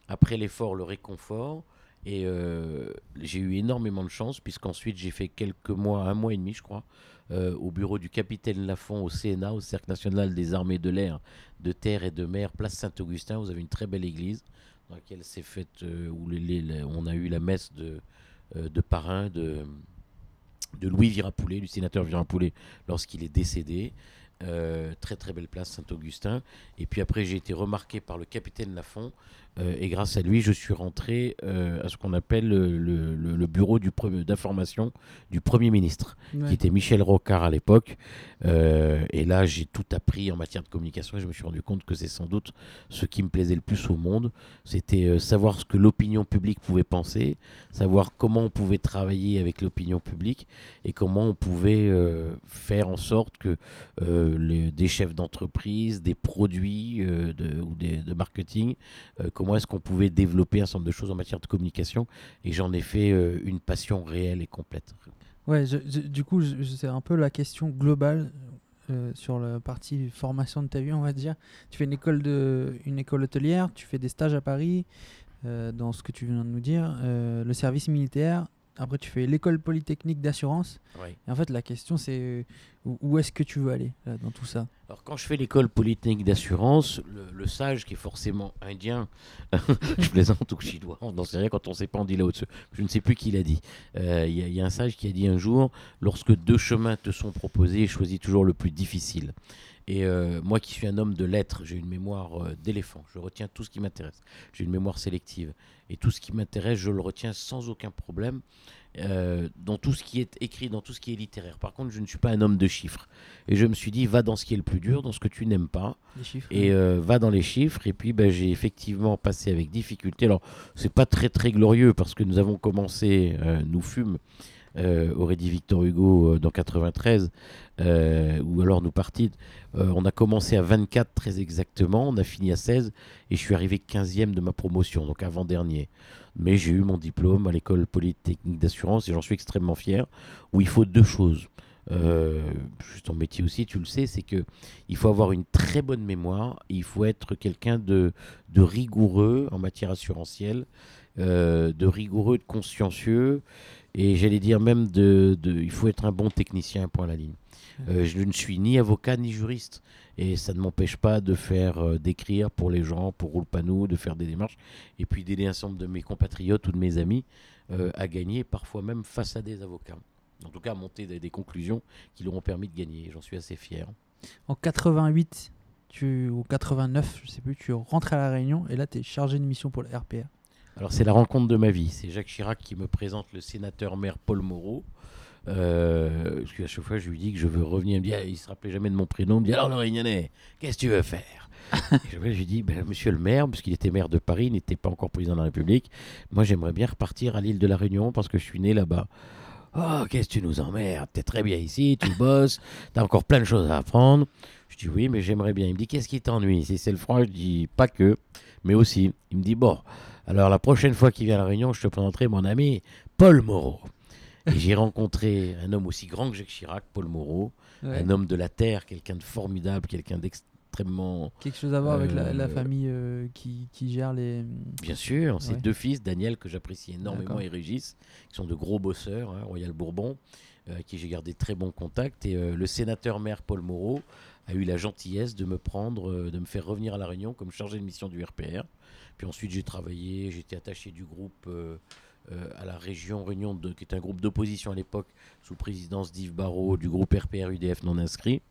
après l'effort, le réconfort. Et euh, j'ai eu énormément de chance, puisqu'ensuite j'ai fait quelques mois, un mois et demi, je crois, euh, au bureau du capitaine Lafont au CNA, au Cercle national des armées de l'air, de terre et de mer, place Saint-Augustin. Vous avez une très belle église dans laquelle s'est faite, euh, où on a eu la messe de, de parrain de, de Louis Virapoulet, du sénateur Virapoulet, lorsqu'il est décédé. Euh, très très belle place Saint-Augustin. Et puis après, j'ai été remarqué par le capitaine Lafont. euh, et grâce à lui, je suis rentré euh, à ce qu'on appelle le, le- le- bureau d'information du Premier ministre Ouais. qui était Michel Rocard à l'époque. Et là, j'ai tout appris en matière de communication et je me suis rendu compte que c'est sans doute ce qui me plaisait le plus au monde. C'était savoir ce que l'opinion publique pouvait penser, savoir comment on pouvait travailler avec l'opinion publique et comment on pouvait faire en sorte que des chefs d'entreprise, des produits euh, ou des, de marketing, euh, comment est-ce qu'on pouvait développer un certain nombre de choses en matière de communication. Et j'en ai fait euh, une passion réelle et complète. Ouais, du coup, c'est un peu la question globale sur la partie formation de ta vie, on va dire. Tu fais une école, de, une école hôtelière, tu fais des stages à Paris, dans ce que tu viens de nous dire, le service militaire. Après, tu fais l'école polytechnique d'assurance. Et en fait, la question, c'est euh, où, est-ce que tu veux aller là, dans tout ça? Alors quand je fais l'école polytechnique d'assurance, le, le sage qui est forcément indien, *laughs* je plaisante ou chinois, on n'en sait rien quand on ne sait pas, on dit là au-dessus. Je ne sais plus qui l'a dit. Euh, Il y, a- il y a un sage qui a dit un jour, lorsque deux chemins te sont proposés, choisis toujours le plus difficile. Et euh, moi qui suis un homme de lettres, j'ai une mémoire euh, d'éléphant, je retiens tout ce qui m'intéresse. J'ai une mémoire sélective. Et tout ce qui m'intéresse, je le retiens sans aucun problème. euh, dans tout ce qui est écrit, dans tout ce qui est littéraire. Par contre, je ne suis pas un homme de chiffres. Et je me suis dit, va dans ce qui est le plus dur, dans ce que tu n'aimes pas, Les chiffres et euh, va dans les chiffres. Et puis, ben, j'ai effectivement passé avec difficulté. Alors, c'est pas très très glorieux parce que nous avons commencé, euh, nous fûmes, aurait dit Victor Hugo euh, dans 93, euh, ou alors nous. Euh, on a commencé à 24 très exactement, on a fini à 16 et je suis arrivé 15e de ma promotion, donc avant-dernier. Mais j'ai eu mon diplôme à l'école polytechnique d'assurance et j'en suis extrêmement fier, où il faut deux choses. Euh, ton métier aussi, tu le sais, c'est que il faut avoir une très bonne mémoire, il faut être quelqu'un de, rigoureux en matière assurantielle, euh, de rigoureux, de consciencieux, et j'allais dire même de, de- il faut être un bon technicien, point à la ligne. Euh, je ne suis ni avocat ni juriste, et ça ne m'empêche pas de faire, euh, d'écrire pour les gens, pour Roulpanou, de faire des démarches, et puis d'aider un certain nombre de mes compatriotes ou de mes amis euh, à gagner, parfois même face à des avocats. En tout cas, à monter des, des conclusions qui leur ont permis de gagner. J'en suis assez fier. En 88 tu, ou 89, je sais plus, tu rentres à La Réunion et là tu es chargé de mission pour le RPR. Alors c'est la rencontre de ma vie. C'est Jacques Chirac qui me présente le sénateur maire Paul Moreau. Euh, parce qu'à chaque fois, je lui dis que je veux revenir. Il me dit, ah, il se rappelait jamais de mon prénom. Il me dit, alors le Réunionnais, qu'est-ce que tu veux faire? *laughs* Et je lui dis, ben, monsieur le maire, puisqu'il était maire de Paris, il n'était pas encore président de la République, moi j'aimerais bien repartir à l'île de la Réunion parce que je suis né là-bas. Oh, qu'est-ce que tu nous emmerdes? T'es très bien ici, tu *laughs* bosses, t'as encore plein de choses à apprendre. Je dis oui, mais j'aimerais bien. Il me dit, qu'est-ce qui t'ennuie? Si c'est le froid, je dis pas que, mais aussi. Il me dit, bon, alors la prochaine fois qu'il vient à la Réunion, je te présenterai mon ami Paul Moreau. Et j'ai *laughs* rencontré un homme aussi grand que Jacques Chirac, Paul Moreau, Ouais. un homme de la terre, quelqu'un de formidable, quelqu'un d'extrêmement. Quelque chose à voir avec la, la Euh, famille euh, qui, qui gère les. Bien sûr, ses Ouais. deux fils, Daniel, que j'apprécie énormément, et Régis, qui sont de gros bosseurs, hein, Royal Bourbon, euh, avec qui j'ai gardé très bons contacts. Et le sénateur maire Paul Moreau a eu la gentillesse de me prendre, de me faire revenir à La Réunion comme chargé de mission du RPR. Puis ensuite, j'ai travaillé, j'étais attaché du groupe euh, euh, à la région Réunion, qui était un groupe d'opposition à l'époque, sous présidence d'Yves Barrault, du groupe RPR-UDF non inscrit.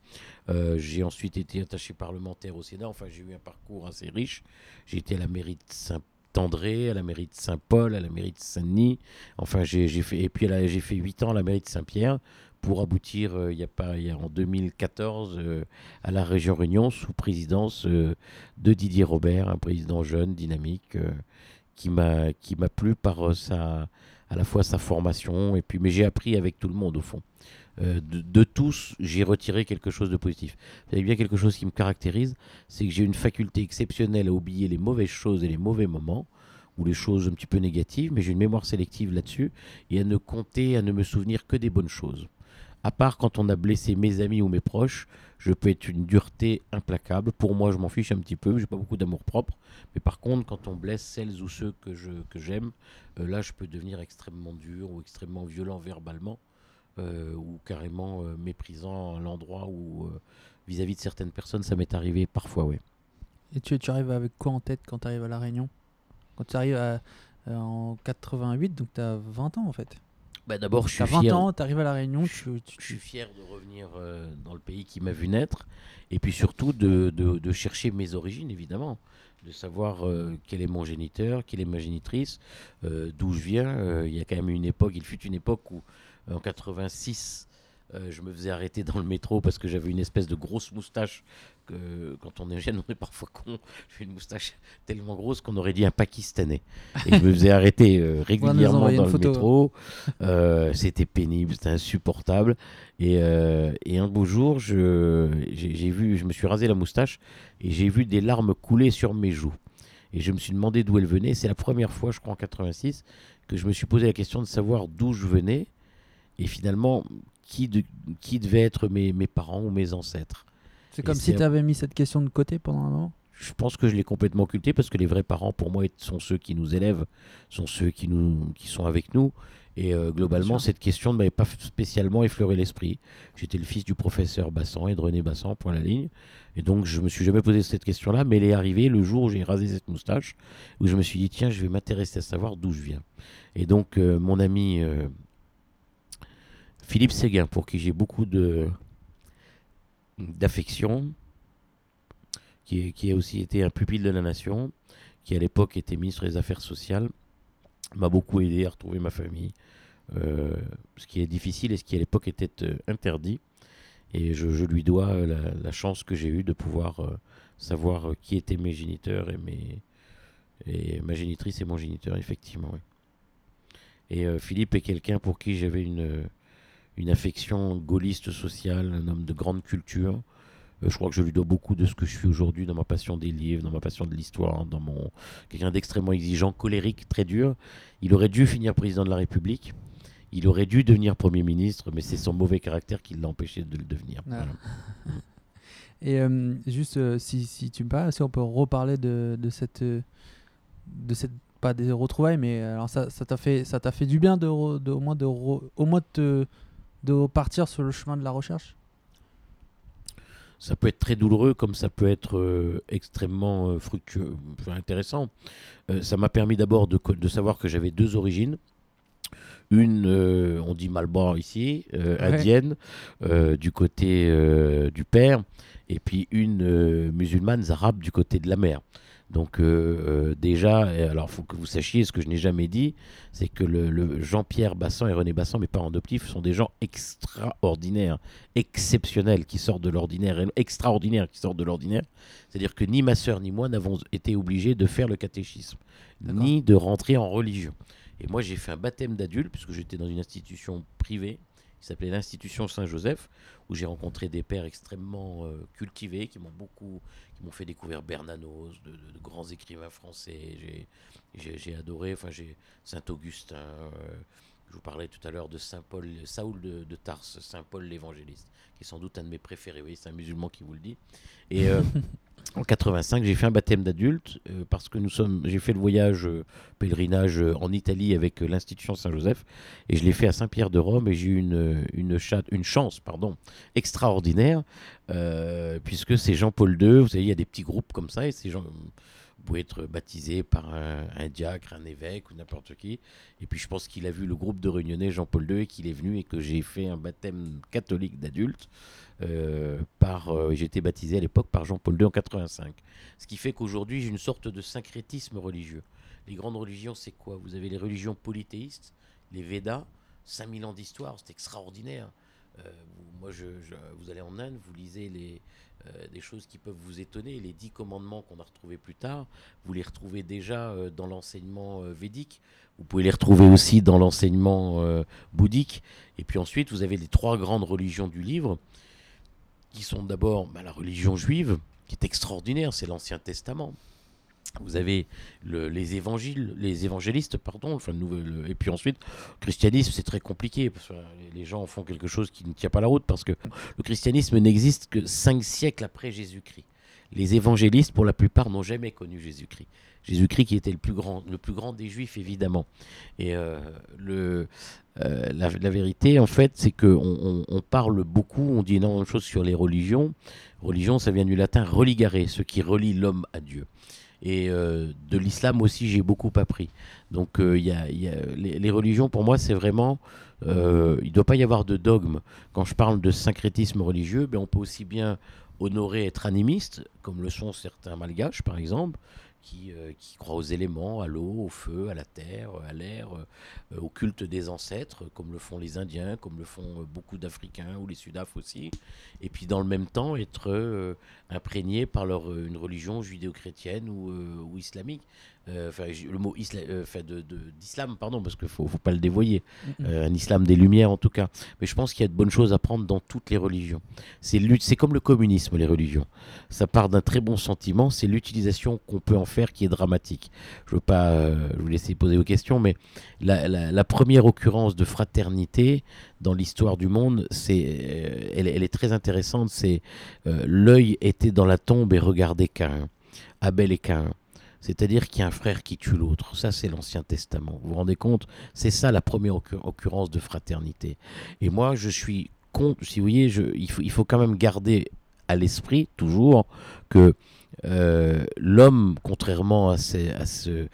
Euh, j'ai ensuite été attaché parlementaire au Sénat. Enfin, j'ai eu un parcours assez riche. J'ai été à la mairie de Saint-André, à la mairie de Saint-Paul, à la mairie de Saint-Denis. Enfin, j'ai fait, et puis j'ai fait 8 ans à la mairie de Saint-Pierre pour aboutir euh, il y a il y en 2014 euh, à la région Réunion sous présidence euh, de Didier Robert, un président jeune, dynamique, qui m'a plu par sa à la fois sa formation et puis mais j'ai appris avec tout le monde au fond. De, de tous, j'ai retiré quelque chose de positif. Vous savez bien quelque chose qui me caractérise, c'est que j'ai une faculté exceptionnelle à oublier les mauvaises choses et les mauvais moments, ou les choses un petit peu négatives, mais j'ai une mémoire sélective là-dessus, et à ne compter, à ne me souvenir que des bonnes choses. À part quand on a blessé mes amis ou mes proches, je peux être une dureté implacable. Pour moi, je m'en fiche un petit peu, j'ai pas beaucoup d'amour propre, mais par contre, quand on blesse celles ou ceux que je que j'aime, euh, là, je peux devenir extrêmement dur ou extrêmement violent verbalement euh, ou carrément euh, méprisant à l'endroit où, vis-à-vis de certaines personnes, ça m'est arrivé parfois, oui. Et tu, arrives avec quoi en tête quand tu arrives à La Réunion? Quand tu arrives à- en 88, donc tu as 20 ans en fait. Bah, D'abord, je as suis 20 fier. ans, tu arrives à La Réunion, je, tu, tu- je suis fier de revenir euh, dans le pays qui m'a vu naître, et puis surtout de, de- de chercher mes origines, évidemment, de savoir euh, quel est mon géniteur, quelle est ma génitrice, euh, d'où je viens. Il y a quand même une époque, il fut une époque où, en 86, euh, je me faisais arrêter dans le métro parce que j'avais une espèce de grosse moustache. Que, quand on est jeune, on est parfois con. J'ai une moustache tellement grosse qu'on aurait dit un Pakistanais. Et je me faisais arrêter euh, régulièrement dans le photo. métro. Euh, c'était pénible, c'était insupportable. Et, euh, et un beau jour, je, j'ai, j'ai vu, je me suis rasé la moustache et j'ai vu des larmes couler sur mes joues. Et je me suis demandé d'où elles venaient. C'est la première fois, je crois, en 86, que je me suis posé la question de savoir d'où je venais et finalement qui, de- qui devait être mes, mes parents ou mes ancêtres. C'est comme si tu avais mis cette question de côté pendant un moment. Je pense que je l'ai complètement occulté parce que les vrais parents, pour moi, sont ceux qui nous élèvent, sont ceux qui, nous, qui sont avec nous. Et euh, globalement, cette question ne m'avait pas spécialement effleuré l'esprit. J'étais le fils du professeur Bassan et de René Bassan, point la ligne. Et donc, je me suis jamais posé cette question-là, mais elle est arrivée le jour où j'ai rasé cette moustache, où je me suis dit, tiens, je vais m'intéresser à savoir d'où je viens. Et donc, euh, mon ami euh, Philippe Séguin, pour qui j'ai beaucoup de d'affection, qui, qui a aussi été un pupille de la nation, qui à l'époque était ministre des Affaires sociales, m'a beaucoup aidé à retrouver ma famille, euh, ce qui est difficile et ce qui à l'époque était euh, interdit. Et je, je lui dois euh, la, chance que j'ai eue de pouvoir savoir qui étaient mes géniteurs et, mes, et ma génitrice et mon géniteur, effectivement. Et Philippe est quelqu'un pour qui j'avais une, une affection gaulliste sociale, un homme de grande culture. Euh, je crois que je lui dois beaucoup de ce que je suis aujourd'hui dans ma passion des livres, dans ma passion de l'histoire, dans mon quelqu'un d'extrêmement exigeant, colérique, très dur. Il aurait dû finir président de la République. Il aurait dû devenir Premier ministre, mais c'est son mauvais caractère qui l'a empêché de le devenir. Ah. Voilà. *laughs* Et euh, juste, euh, si, si tu me parles, si on peut reparler de, de cette. de cette pas des retrouvailles, mais alors ça ça t'a fait, ça t'a fait du bien de, re- de, au moins de, re- au moins de, te- de repartir sur le chemin de la recherche? Ça peut être très douloureux comme ça peut être euh, extrêmement euh, fructueux, enfin, intéressant. Euh, ça m'a permis d'abord de, savoir que j'avais deux origines. une, on dit Malbar ici, Ouais. indienne, du côté du père, et puis une musulmane arabe du côté de la mère. Donc euh, euh, déjà, alors faut que vous sachiez, ce que je n'ai jamais dit, c'est que le, le Jean-Pierre Bassan et René Bassan, mes parents adoptifs, sont des gens extraordinaires, exceptionnels, qui sortent de l'ordinaire, extraordinaires qui sortent de l'ordinaire. C'est-à-dire que ni ma sœur ni moi n'avons été obligés de faire le catéchisme, ni de rentrer en religion. Et moi, j'ai fait un baptême d'adulte, puisque j'étais dans une institution privée, qui s'appelait l'Institution Saint-Joseph, où j'ai rencontré des pères extrêmement euh, cultivés, qui m'ont beaucoup, qui m'ont fait découvrir Bernanos, de, grands écrivains français. J'ai- adoré, enfin, j'ai Saint-Augustin. euh, je vous parlais tout à l'heure de Saint Paul, Saoul de, de Tarse, Saint Paul l'évangéliste, qui est sans doute un de mes préférés. Oui, c'est un musulman qui vous le dit. Et euh, *laughs* en 85, j'ai fait un baptême d'adulte euh, parce que nous sommes, j'ai fait le voyage euh, pèlerinage euh, en Italie avec l'institution Saint-Joseph et je l'ai fait à Saint-Pierre de Rome et j'ai eu une, une, cha- une chance pardon, extraordinaire puisque c'est Jean-Paul II, vous savez, il y a des petits groupes comme ça et ces gens, vous pouvez être baptisé par un, diacre, un évêque ou n'importe qui. Et puis je pense qu'il a vu le groupe de réunionnais Jean-Paul II et qu'il est venu et que j'ai fait un baptême catholique d'adulte. euh, euh, j'ai été baptisé à l'époque par Jean-Paul II en 85. Ce qui fait qu'aujourd'hui j'ai une sorte de syncrétisme religieux. Les grandes religions, c'est quoi? Vous avez les religions polythéistes, les Védas, 5000 ans d'histoire, c'est extraordinaire. Euh, moi, je- vous allez en Inde, vous lisez les, euh, des choses qui peuvent vous étonner. Les dix commandements qu'on a retrouvés plus tard, vous les retrouvez déjà euh, dans l'enseignement euh, védique. Vous pouvez les retrouver aussi dans l'enseignement bouddhique. Et puis ensuite, vous avez les trois grandes religions du livre, qui sont d'abord bah, la religion juive, qui est extraordinaire, c'est l'Ancien Testament. Vous avez le- les évangiles, les évangélistes, pardon, enfin, le nouvel- et puis ensuite, le christianisme, c'est très compliqué, parce que les- gens font quelque chose qui ne tient pas la route, parce que le christianisme n'existe que cinq siècles après Jésus-Christ. Les évangélistes, pour la plupart, n'ont jamais connu Jésus-Christ. Jésus-Christ qui était le plus grand, le plus grand des Juifs, évidemment. Et euh, euh, la, vérité, en fait, c'est qu'on on, on parle beaucoup, on dit énormément de choses sur les religions. Religion, ça vient du latin religare, ce qui relie l'homme à Dieu. Et euh, de l'islam aussi, j'ai beaucoup appris. Donc, euh, y a, les religions, pour moi, c'est vraiment. euh, il ne doit pas y avoir de dogme. Quand je parle de syncrétisme religieux, ben, on peut aussi bien honorer être animiste, comme le sont certains malgaches, par exemple, qui, euh, qui croient aux éléments, à l'eau, au feu, à la terre, à l'air, euh, au culte des ancêtres, comme le font les Indiens, comme le font euh, beaucoup d'Africains ou les Sudaf aussi. Et puis, dans le même temps, être euh, imprégné par une religion judéo-chrétienne ou islamique. Euh, le mot euh, d'islam, pardon, parce qu'il ne faut, pas le dévoyer. Euh, un islam des Lumières, en tout cas. Mais je pense qu'il y a de bonnes choses à prendre dans toutes les religions. C'est comme le communisme, les religions. Ça part d'un très bon sentiment, c'est l'utilisation qu'on peut en faire qui est dramatique. Je ne veux pas vous laisser poser vos questions, mais la, première occurrence de fraternité dans l'histoire du monde, elle, est très intéressante. C'est l'œil était dans la tombe et regardait Caïn, Abel et Caïn. C'est-à-dire qu'il y a un frère qui tue l'autre. Ça, c'est l'Ancien Testament. Vous vous rendez compte? C'est ça la première occur- occurrence de fraternité. Et moi, je suis contre, si vous voyez, il, faut, quand même garder à l'esprit, toujours, que euh, l'homme, contrairement à, ce,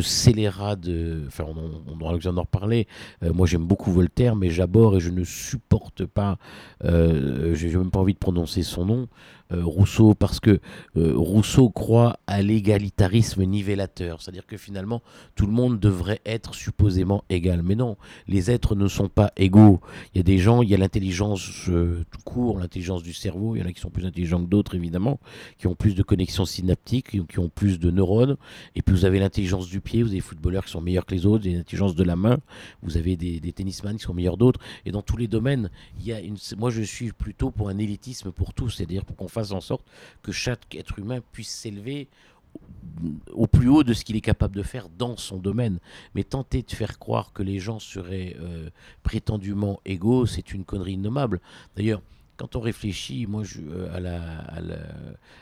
scélérat de. Enfin, on aura l'occasion d'en reparler. Euh, moi, j'aime beaucoup Voltaire, mais j'aborde et je ne supporte pas. Euh, J'ai même pas envie de prononcer son nom. Euh, Rousseau, parce que euh, Rousseau croit à l'égalitarisme nivellateur, c'est-à-dire que finalement tout le monde devrait être supposément égal. Mais non, les êtres ne sont pas égaux. Il y a des gens, il y a l'intelligence euh, tout court, l'intelligence du cerveau, il y en a qui sont plus intelligents que d'autres évidemment, qui ont plus de connexions synaptiques, qui, ont plus de neurones, et puis vous avez l'intelligence du pied, vous avez des footballeurs qui sont meilleurs que les autres, avez l'intelligence de la main, vous avez des, des tennisman qui sont meilleurs d'autres, et dans tous les domaines, il y a une, moi je suis plutôt pour un élitisme pour tous, c'est-à-dire pour qu'on fasse en sorte que chaque être humain puisse s'élever au plus haut de ce qu'il est capable de faire dans son domaine. Mais tenter de faire croire que les gens seraient euh, prétendument égaux, c'est une connerie innommable. D'ailleurs, quand on réfléchit, moi, euh, à, la,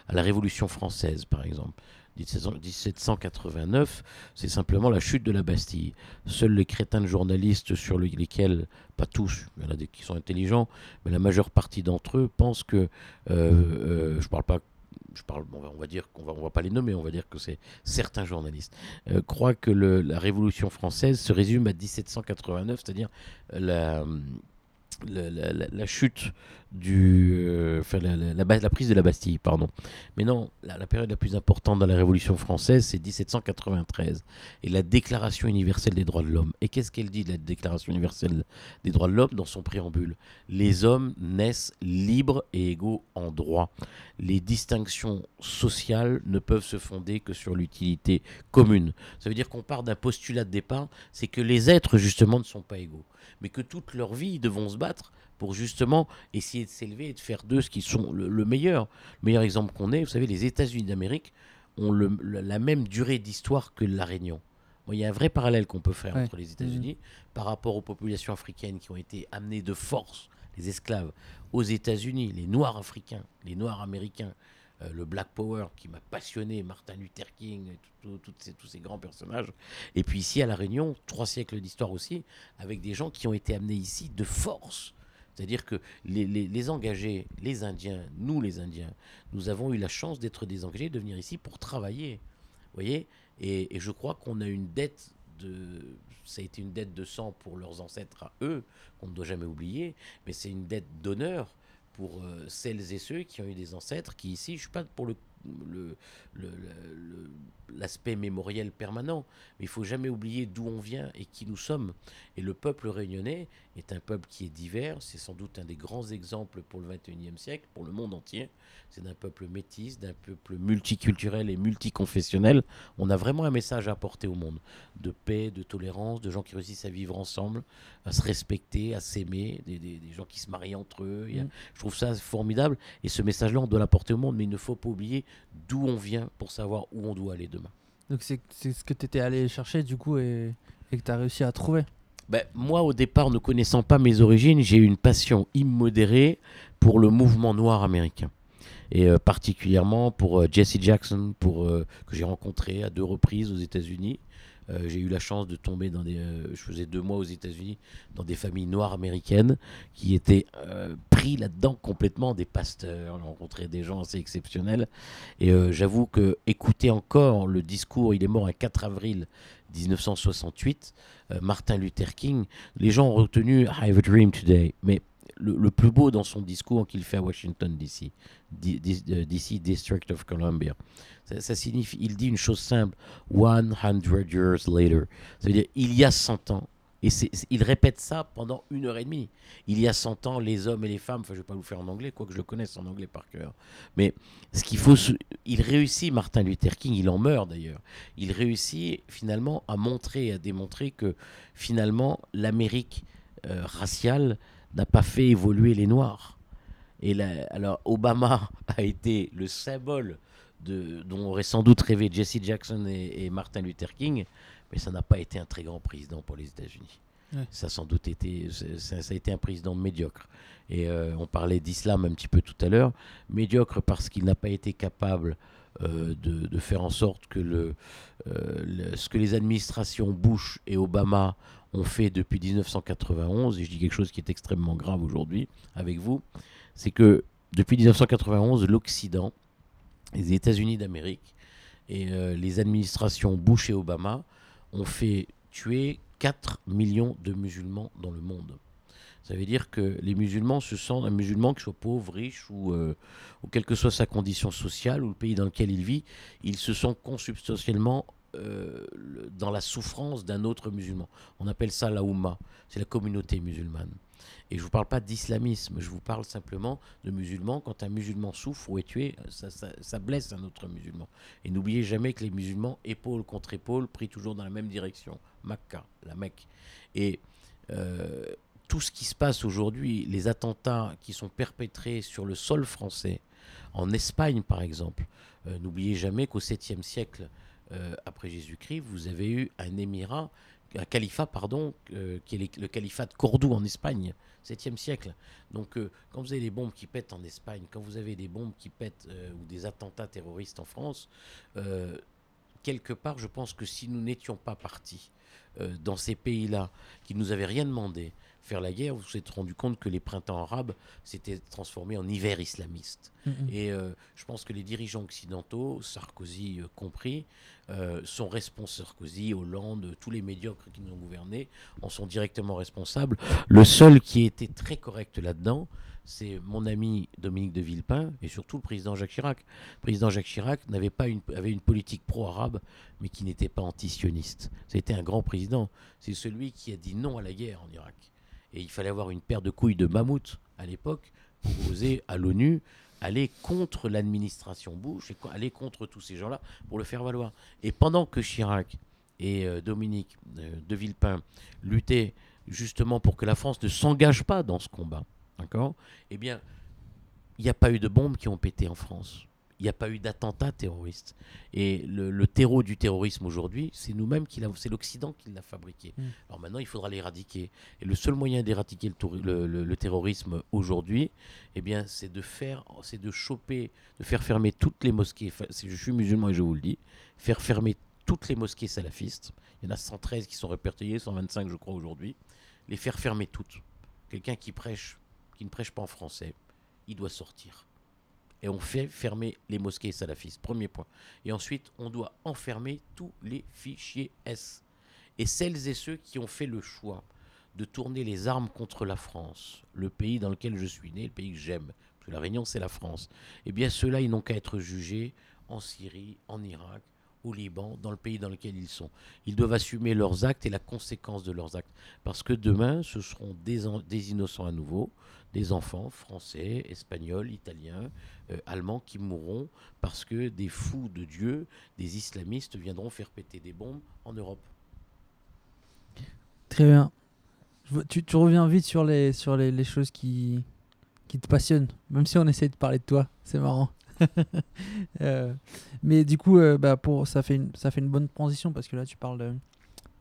à la Révolution française, par exemple, 1789, c'est simplement la chute de la Bastille. Seuls les crétins de journalistes sur le- lesquels, pas tous, il y en a des qui sont intelligents, mais la majeure partie d'entre eux pensent que, euh, euh, je ne parle pas je parle, on va dire qu'on va, pas les nommer, on va dire que c'est certains journalistes, euh, croient que la Révolution française se résume à 1789, c'est-à-dire la, chute du, euh, enfin la, la, prise de la Bastille, pardon. Mais non, la, période la plus importante dans la Révolution française, c'est 1793 et la Déclaration universelle des droits de l'homme. Et qu'est-ce qu'elle dit, la Déclaration universelle des droits de l'homme, dans son préambule Les hommes naissent libres et égaux en droit. Les distinctions sociales ne peuvent se fonder que sur l'utilité commune. Ça veut dire qu'on part d'un postulat de départ, c'est que les êtres justement ne sont pas égaux, mais que toute leur vie ils devront se battre pour justement essayer de s'élever et de faire d'eux ce qui sont le, meilleur. Le meilleur exemple qu'on ait, vous savez, les États-Unis d'Amérique ont le, la même durée d'histoire que la Réunion. Bon, il y a un vrai parallèle qu'on peut faire entre les États-Unis mmh. par rapport aux populations africaines qui ont été amenées de force, les esclaves, aux États-Unis, les Noirs africains, les Noirs américains, euh, le Black Power qui m'a passionné, Martin Luther King, ces, tous ces grands personnages. Et puis ici à La Réunion, trois siècles d'histoire aussi, avec des gens qui ont été amenés ici de force c'est-à-dire que les, engagés, les Indiens, nous les Indiens, nous avons eu la chance d'être des engagés, de venir ici pour travailler. Voyez? Et, je crois qu'on a une dette de. Ça a été une dette de sang pour leurs ancêtres à eux, qu'on ne doit jamais oublier, mais c'est une dette d'honneur pour euh, celles et ceux qui ont eu des ancêtres qui ici, je ne suis pas pour le, mémoriel permanent. Mais il faut jamais oublier d'où on vient et qui nous sommes. Et le peuple réunionnais est un peuple qui est divers. C'est sans doute un des grands exemples pour le 21e siècle, pour le monde entier. C'est d'un peuple métis, d'un peuple multiculturel et multiconfessionnel. On a vraiment un message à apporter au monde de paix, de tolérance, de gens qui réussissent à vivre ensemble, à se respecter, à s'aimer, des, des, gens qui se marient entre eux. Mm. Je trouve ça formidable. Et ce message-là, on doit l'apporter au monde. Mais il ne faut pas oublier d'où on vient pour savoir où on doit aller demain. Donc c'est ce que tu étais allé chercher du coup et, que tu as réussi à trouver ben, moi, au départ, ne connaissant pas mes origines, j'ai eu une passion immodérée pour le mouvement noir américain. Et euh, particulièrement pour euh, Jesse Jackson, pour, euh, que j'ai rencontré à deux reprises aux États-Unis. J'ai eu la chance de tomber dans des. je faisais deux mois aux États-Unis dans des familles noires américaines qui étaient pris là-dedans complètement, des pasteurs, rencontré des gens assez exceptionnels. Et j'avoue que écouter encore le discours, il est mort un 4 avril 1968, euh, Martin Luther King, les gens ont retenu I have a dream today, mais le, plus beau dans son discours qu'il fait à Washington DC, DC euh, District of Columbia, ça, signifie, il dit une chose simple, 100 years later, ça veut dire il y a 100 ans, et il répète ça pendant une heure et demie. Il y a 100 ans, les hommes et les femmes, je ne vais pas vous faire en anglais, quoique je le connaisse en anglais par cœur. Mais ce qu'il faut, il réussit, Martin Luther King, il en meurt d'ailleurs, il réussit finalement à montrer, à démontrer que finalement l'Amérique euh, raciale n'a pas fait évoluer les Noirs. Et alors Obama *laughs* a été le symbole de, dont aurait sans doute rêvé Jesse Jackson et Martin Luther King mais ça n'a pas été un très grand président pour les États-Unis. Ça a sans doute été, ça, a été un président médiocre. Et euh, on parlait d'islam un petit peu tout à l'heure, médiocre parce qu'il n'a pas été capable euh, de, faire en sorte que le, euh, ce que les administrations Bush et Obama ont fait depuis 1991, et je dis quelque chose qui est extrêmement grave aujourd'hui avec vous, c'est que depuis 1991, l'Occident, les États-Unis d'Amérique et les administrations Bush et Obama ont fait tuer 4 millions de musulmans dans le monde. Ça veut dire que les musulmans se sentent, un musulman, qui soit pauvre, riche ou, euh, ou quelle que soit sa condition sociale ou le pays dans lequel il vit, ils se sont consubstantiellement euh, dans la souffrance d'un autre musulman. On appelle ça la Oumma, c'est la communauté musulmane. Et je ne vous parle pas d'islamisme, je vous parle simplement de musulmans. Quand un musulman souffre ou est tué, ça, blesse un autre musulman. Et n'oubliez jamais que les musulmans, épaule contre épaule, prient toujours dans la même direction. Makkah, la Mecque. Et euh, tout ce qui se passe aujourd'hui, les attentats qui sont perpétrés sur le sol français, en Espagne par exemple, euh, n'oubliez jamais qu'au 7e siècle euh, après Jésus-Christ, vous avez eu un émirat un califat, pardon, euh, qui est le califat de Cordoue en Espagne, 7e siècle. Donc, euh, quand vous avez des bombes qui pètent en Espagne, quand vous avez des bombes qui pètent ou des attentats terroristes en France, quelque part, je pense que si nous n'étions pas partis dans ces pays-là, qui nous avaient rien demandé, faire la guerre, vous vous êtes rendu compte que les printemps arabes s'étaient transformés en hiver islamiste. Mm, mm. Et euh, je pense que les dirigeants occidentaux, Sarkozy euh, compris, euh, sont responsables. Sarkozy, Hollande, tous les médiocres qui nous ont gouvernés en sont directement responsables. Le seul qui était très correct là-dedans, c'est mon ami Dominique de Villepin et surtout le président Jacques Chirac. Le président Jacques Chirac n'avait pas une, avait une politique pro-arabe, mais qui n'était pas anti-sioniste. C'était un grand président. C'est celui qui a dit non à la guerre en Irak. Et il fallait avoir une paire de couilles de mammouth à l'époque pour oser à l'ONU aller contre l'administration Bush et aller contre tous ces gens-là pour le faire valoir. Et pendant que Chirac et euh, Dominique euh, de Villepin luttaient justement pour que la France ne s'engage pas dans ce combat, d'accord? Eh bien, il n'y a pas eu de bombes qui ont pété en France. Il n'y a pas eu d'attentats terroristes. Et le, le terreau du terrorisme aujourd'hui, c'est nous-mêmes qui l'avons, c'est l'Occident qui l'a fabriqué. Mm. Alors maintenant, il faudra l'éradiquer. Et le seul moyen d'éradiquer le, terrorisme aujourd'hui, eh bien, c'est de faire, c'est de choper, de faire fermer toutes les mosquées. Je suis musulman et je vous le dis, faire fermer toutes les mosquées salafistes. Il y en a 113 qui sont répertoriées, 125 je crois aujourd'hui. Les faire fermer toutes. Quelqu'un qui prêche, qui ne prêche pas en français, il doit sortir. Et on fait fermer les mosquées salafistes, premier point. Et ensuite, on doit enfermer tous les fichiers S. Et celles et ceux qui ont fait le choix de tourner les armes contre la France, le pays dans lequel je suis né, le pays que j'aime, parce que la Réunion c'est la France, eh bien ceux-là, ils n'ont qu'à être jugés en Syrie, en Irak, au Liban, dans le pays dans lequel ils sont. Ils doivent assumer leurs actes et la conséquence de leurs actes. Parce que demain, ce seront des, en- des innocents à nouveau, des enfants français, espagnols, italiens, euh, allemands qui mourront parce que des fous de Dieu, des islamistes viendront faire péter des bombes en Europe. Très bien. Tu, reviens vite sur les choses qui, qui te passionnent, même si on essaie de parler de toi. C'est marrant. *laughs* Euh, mais du coup, euh, bah, pour, ça, fait une, ça fait une bonne transition parce que là, tu parles, de-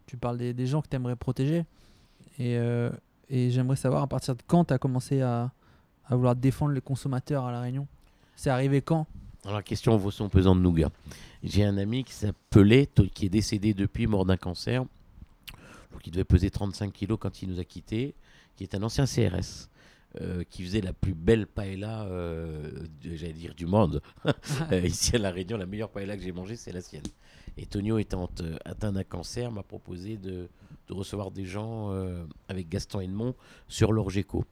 tu parles des, des gens que tu aimerais protéger. Et, euh, et j'aimerais savoir à partir de quand tu as commencé à, à vouloir défendre les consommateurs à La Réunion? C'est arrivé quand? Alors la question vaut son pesant de nougat. J'ai un ami qui s'appelait, qui est décédé depuis, mort d'un cancer, qui devait peser 35 kilos quand il nous a quittés, qui est un ancien CRS. Euh, qui faisait la plus belle paella, euh, de- j'allais dire, du monde. *laughs* Euh, ici à La Réunion, la meilleure paella que j'ai mangée, c'est la sienne. Et Tonio, étant atteint d'un cancer, m'a proposé de, de recevoir des gens avec Gaston Edmond sur l'Orgeco,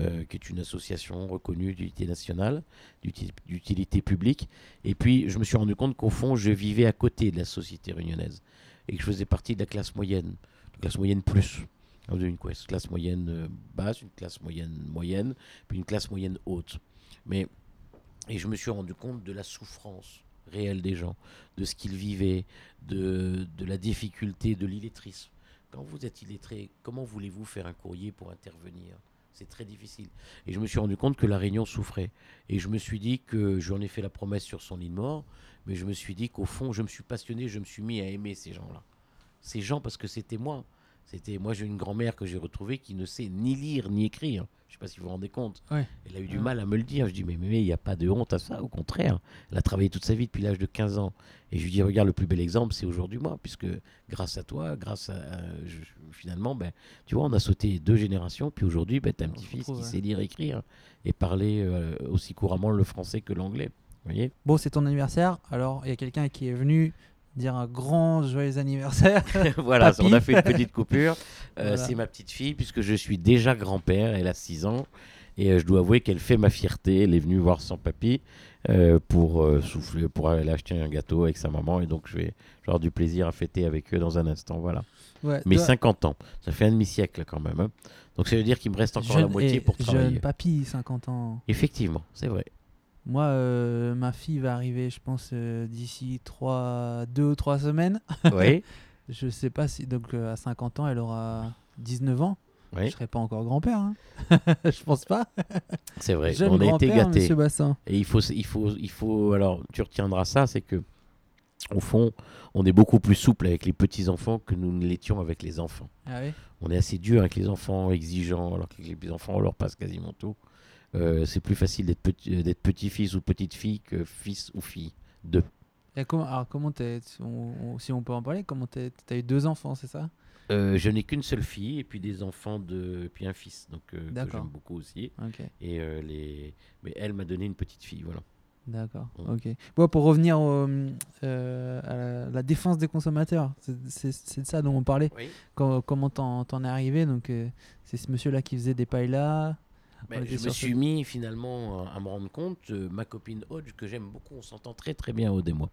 euh, qui est une association reconnue d'utilité nationale, d'uti- d'utilité publique. Et puis, je me suis rendu compte qu'au fond, je vivais à côté de la société réunionnaise et que je faisais partie de la classe moyenne, la classe moyenne plus. Une classe classe moyenne euh, basse, une classe moyenne moyenne, puis une classe moyenne haute. Mais et je me suis rendu compte de la souffrance réelle des gens, de ce qu'ils vivaient, de, de la difficulté, de l'illettrisme. Quand vous êtes illettré, comment voulez-vous faire un courrier pour intervenir? C'est très difficile. Et je me suis rendu compte que la Réunion souffrait. Et je me suis dit que j'en ai fait la promesse sur son lit de mort, mais je me suis dit qu'au fond, je me suis passionné, je me suis mis à aimer ces gens-là. Ces gens, parce que c'était moi. C'était moi, j'ai une grand-mère que j'ai retrouvée qui ne sait ni lire ni écrire. Je ne sais pas si vous vous rendez compte. Ouais. Elle a eu du mal à me le dire. Je dis, mais mais il n'y a pas de honte à ça, au contraire. Elle a travaillé toute sa vie depuis l'âge de 15 ans. Et je lui dis, regarde, le plus bel exemple, c'est aujourd'hui moi, puisque grâce à toi, grâce à. je- finalement, ben, tu vois, on a sauté deux générations, puis aujourd'hui, ben, tu as un petit-fils retrouve, qui ouais. sait lire, écrire et parler euh, aussi couramment le français que l'anglais. Vous voyez? Bon, c'est ton anniversaire, alors il y a quelqu'un qui est venu dire un grand joyeux anniversaire. *laughs* voilà, Papy. on a fait une petite coupure. *laughs* Euh, Voilà. C'est ma petite fille, puisque je suis déjà grand-père, elle a 6 ans. Et euh, je dois avouer qu'elle fait ma fierté. Elle est venue voir son papy euh, pour souffler, pour aller acheter un gâteau avec sa maman. Et donc, je vais avoir du plaisir à fêter avec eux dans un instant. Voilà. Ouais, Mais toi, 50 ans, ça fait un demi-siècle quand même. hein. Donc, ça veut dire qu'il me reste encore la moitié pour travailler. Jeune papy, 50 ans. Effectivement, c'est vrai. Moi, euh, ma fille va arriver, je pense, euh, d'ici 3, 2 ou 3 semaines. *laughs* Oui, *laughs* Je sais pas si. Donc, euh, à 50 ans, elle aura 19 ans. Je oui serai pas encore grand-père. hein. *laughs* je pense pas. c'est vrai. Jeune On a été gâtés. monsieur Bassin. Et il faut, il faut, il faut. Alors, tu retiendras ça, c'est que, au fond, on est beaucoup plus souple avec les petits enfants que nous ne l'étions avec les enfants. Ah oui? On est assez dur avec les enfants, exigeants, alors qu'avec les petits enfants, on leur passe quasiment tout. Euh, c'est plus facile d'être petit, euh, petit-fils ou petite-fille que fils ou fille. Deux. Comment, alors, comment t'es, on- si on peut en parler, comment t'es, t'as eu deux enfants, c'est ça? Euh, je n'ai qu'une seule fille et puis des enfants de, puis un fils, donc euh, que j'aime beaucoup aussi. Et les, mais elle m'a donné une petite fille, voilà. D'accord. Ok. Bon, pour revenir au, euh, à la, défense des consommateurs, c'est- de ça dont on parlait. Oui. Quand- comment t'en t'en es arrivé? Donc, euh, c'est ce monsieur-là qui faisait des paillas. Je me suis mis finalement à, me rendre compte, euh, ma copine Aude, que j'aime beaucoup, on s'entend très très bien Aude et moi.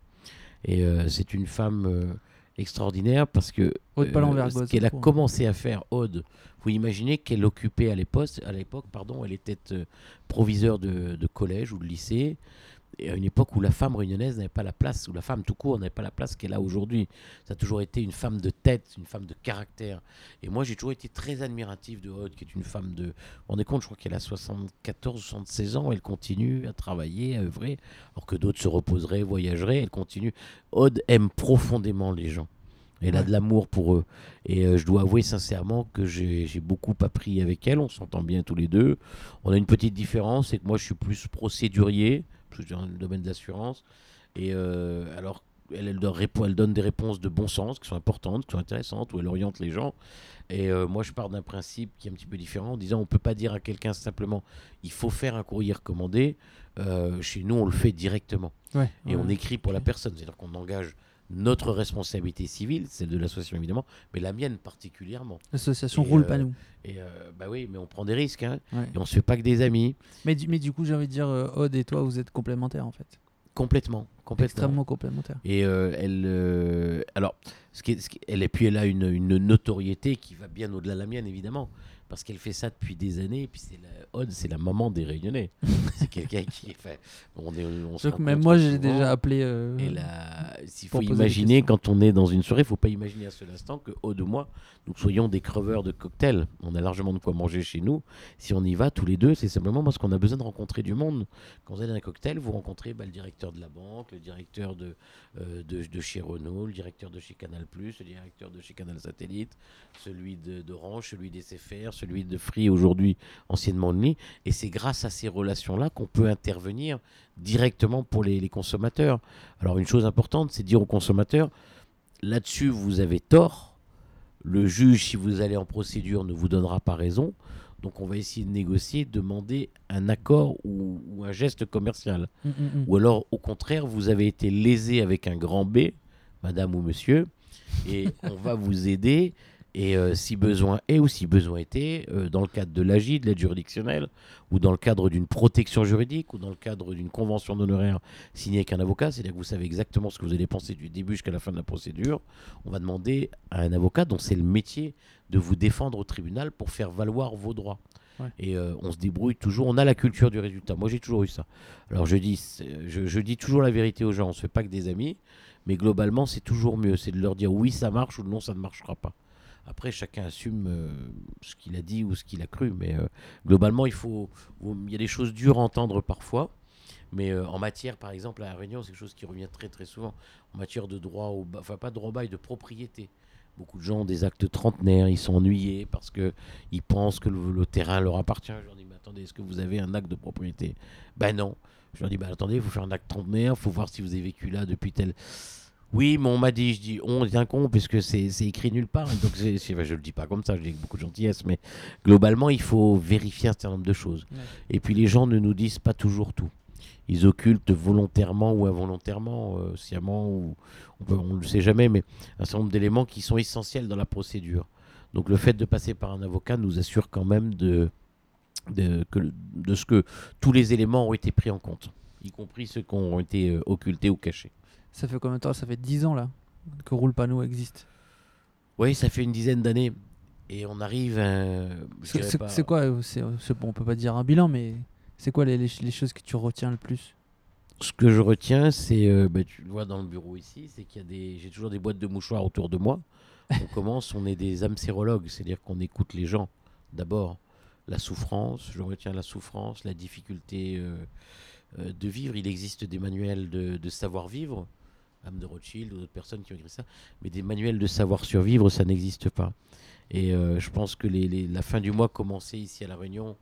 Et euh, c'est une femme euh, extraordinaire parce que ce qu'elle a pour- commencé à faire, Aude, vous imaginez qu'elle occupait à l'époque, à l'époque, pardon, elle était proviseure de, de collège ou de lycée, et à une époque où la femme réunionnaise n'avait pas la place, où la femme tout court n'avait pas la place qu'elle a aujourd'hui. Ça a toujours été une femme de tête, une femme de caractère. Et moi, j'ai toujours été très admiratif de Aude, qui est une femme de. Vous rendez compte, je crois qu'elle a 74, 76 ans, elle continue à travailler, à œuvrer, alors que d'autres se reposeraient, voyageraient, elle continue. Aude aime profondément les gens. Elle a de l'amour pour eux. Et euh, je dois avouer sincèrement que j'ai j'ai beaucoup appris avec elle. On s'entend bien tous les deux. On a une petite différence, c'est que moi je suis plus procédurier, dans le domaine de l'assurance. Et euh, alors, elle, elle, donne, répo- elle donne des réponses de bon sens, qui sont importantes, qui sont intéressantes, où elle oriente les gens. Et euh, moi je pars d'un principe qui est un petit peu différent, en disant on ne peut pas dire à quelqu'un simplement il faut faire un courrier recommandé. Euh, chez nous, on le fait directement. Ouais. Et ouais. on écrit pour la personne. C'est-à-dire qu'on engage notre responsabilité civile, celle de l'association évidemment, mais la mienne particulièrement. L'association roule euh, pas nous. Et euh, bah oui, mais on prend des risques, hein, Ouais. et on se fait pas que des amis. Mais, du, mais du coup, j'ai envie de dire, euh, Aude et toi, vous êtes complémentaires en fait. Complètement, complètement. Extrêmement complémentaires. Et euh, elle, alors, ce qui est- ce qui- elle, et puis elle a une, une notoriété qui va bien au-delà de la mienne, évidemment, parce qu'elle fait ça depuis des années. Et puis c'est la, Aude, c'est la maman des Réunionnais. *laughs* c'est quelqu'un qui, enfin, on est, on se Donc, même moi, j'ai déjà appelé. euh, Et là, s'il faut imaginer, quand on est dans une soirée, il faut pas imaginer à seul instant que Aude ou moi, nous soyons des creveurs de cocktails. On a largement de quoi manger chez nous. Si on y va tous les deux, c'est simplement parce qu'on a besoin de rencontrer du monde. Quand vous allez dans un cocktail, vous rencontrez bah, le directeur de la banque, le directeur de, euh, de, de chez Renault, le directeur de chez Canal+, le directeur de chez Canal Satellite, celui d'Orange, celui des SFR, celui de Free aujourd'hui, anciennement Only. Et c'est grâce à ces relations-là qu'on peut intervenir directement pour les, les consommateurs. Alors une chose importante, c'est de dire aux consommateurs, là-dessus vous avez tort, le juge, si vous allez en procédure, ne vous donnera pas raison, donc on va essayer de négocier, demander un accord ou, ou un geste commercial. mm, mm, mm. Ou alors, au contraire, vous avez été lésé avec un grand B, madame ou monsieur, et on va vous aider. Et euh, si besoin est ou si besoin était, euh, dans le cadre de l'AGI, de l'aide juridictionnelle, ou dans le cadre d'une protection juridique, ou dans le cadre d'une convention d'honoraires signée avec un avocat, c'est-à-dire que vous savez exactement ce que vous allez penser du début jusqu'à la fin de la procédure, on va demander à un avocat dont c'est le métier de vous défendre au tribunal pour faire valoir vos droits. Ouais. Et euh, on se débrouille toujours, on a la culture du résultat. Moi j'ai toujours eu ça. Alors je dis, je, je dis toujours la vérité aux gens, on ne se fait pas que des amis, mais globalement c'est toujours mieux, c'est de leur dire oui ça marche ou non ça ne marchera pas. Après chacun assume euh, ce qu'il a dit ou ce qu'il a cru, mais euh, globalement il faut, y a des choses dures à entendre parfois. Mais euh, en matière, par exemple, à La Réunion, c'est quelque chose qui revient très très souvent. En matière de droit, au enfin pas de droit au bail, de propriété. Beaucoup de gens ont des actes trentenaires, ils sont ennuyés parce que ils pensent que le, le terrain leur appartient. Je leur dis, mais attendez, est-ce que vous avez un acte de propriété? Ben non. Je leur dis, bah attendez, il faut faire un acte trentenaire, il faut voir si vous avez vécu là depuis tel. Oui, mais on m'a dit, je dis, on est un con, puisque c'est écrit nulle part. Donc enfin, je le dis pas comme ça, je dis avec beaucoup de gentillesse, mais globalement, il faut vérifier un certain nombre de choses. Ouais. Et puis les gens ne nous disent pas toujours tout. Ils occultent volontairement ou involontairement, euh, sciemment, ou on ne le sait jamais, mais un certain nombre d'éléments qui sont essentiels dans la procédure. Donc le fait de passer par un avocat nous assure quand même de, de, que le- de ce que tous les éléments ont été pris en compte, y compris ceux qui ont été euh, occultés ou cachés. Ça fait combien de temps? Ça fait 10 ans là que Roule Panneau existe. Oui, ça fait une dizaine d'années. Et on arrive C'est pas- quoi euh, c'est- bon, On peut pas dire un bilan, mais c'est quoi les, les, les choses que tu retiens le plus? Ce que je retiens, c'est, euh, bah, tu le vois dans le bureau ici, c'est qu'il y a des, j'ai toujours des boîtes de mouchoirs autour de moi. On *laughs* commence, on est des âmes sérologues, c'est-à-dire qu'on écoute les gens. D'abord, la souffrance, je retiens la souffrance, la difficulté euh, euh, de vivre. Il existe des manuels de, de savoir-vivre, Âme de Rothschild ou d'autres personnes qui ont écrit ça, mais des manuels de savoir-survivre, ça n'existe pas. Et euh, je pense que la fin du mois commençait ici à La Réunion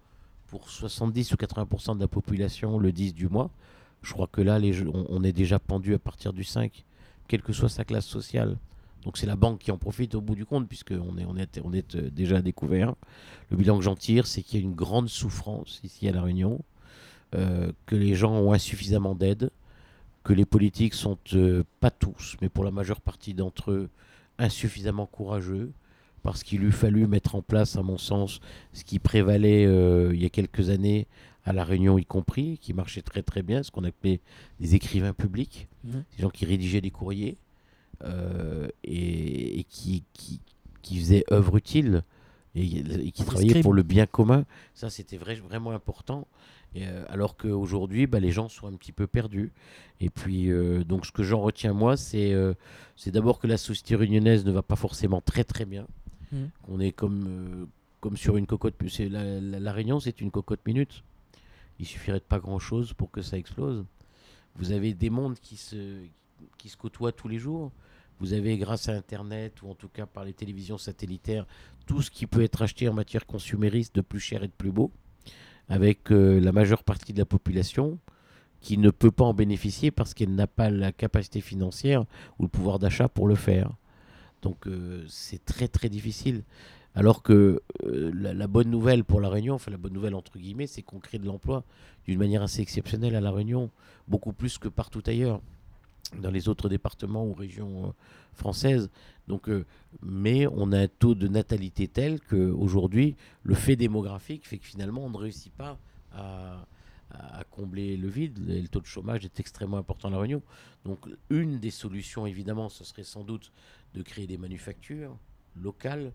pour 70 ou 80% de la population le 10 du mois. Je crois que là, on, est déjà pendu à partir du 5, quelle que soit sa classe sociale. Donc c'est la banque qui en profite au bout du compte, puisqu'on est, on est, on est euh, déjà découvert. Le bilan que j'en tire, c'est qu'il y a une grande souffrance ici à La Réunion, euh, que les gens ont insuffisamment d'aide, que les politiques sont, euh, pas tous, mais pour la majeure partie d'entre eux, insuffisamment courageux, parce qu'il eût fallu mettre en place, à mon sens, ce qui prévalait euh, il y a quelques années à La Réunion y compris, qui marchait très très bien, ce qu'on appelait des écrivains publics, Mhm. des gens qui rédigeaient des courriers euh, et, et qui, qui, qui faisaient œuvre utile et, et qui travaillaient pour le bien commun. Ça, c'était vrai- vraiment important. Et, euh, alors qu'aujourd'hui, bah, les gens sont un petit peu perdus. Et puis, euh, donc, ce que j'en retiens, moi, c'est euh, d'abord que la société réunionnaise ne va pas forcément très, très bien. Mhm. Qu'on est comme, euh, comme sur une cocotte. La, la, la Réunion, c'est une cocotte minute. Il suffirait de pas grand-chose pour que ça explose. Vous avez des mondes qui se, qui se côtoient tous les jours. Vous avez, grâce à Internet, ou en tout cas par les télévisions satellitaires, tout ce qui peut être acheté en matière consumériste de plus cher et de plus beau, avec euh, la majeure partie de la population qui ne peut pas en bénéficier parce qu'elle n'a pas la capacité financière ou le pouvoir d'achat pour le faire. Donc euh, c'est très très difficile. Alors que euh, la, la bonne nouvelle pour la Réunion, enfin la bonne nouvelle entre guillemets, c'est qu'on crée de l'emploi d'une manière assez exceptionnelle à la Réunion, beaucoup plus que partout ailleurs, dans les autres départements ou régions euh, françaises. Donc, euh, mais on a un taux de natalité tel qu'aujourd'hui, le fait démographique fait que finalement, on ne réussit pas à, combler le vide. Le taux de chômage est extrêmement important à la Réunion. Donc, une des solutions, évidemment, ce serait sans doute de créer des manufactures locales.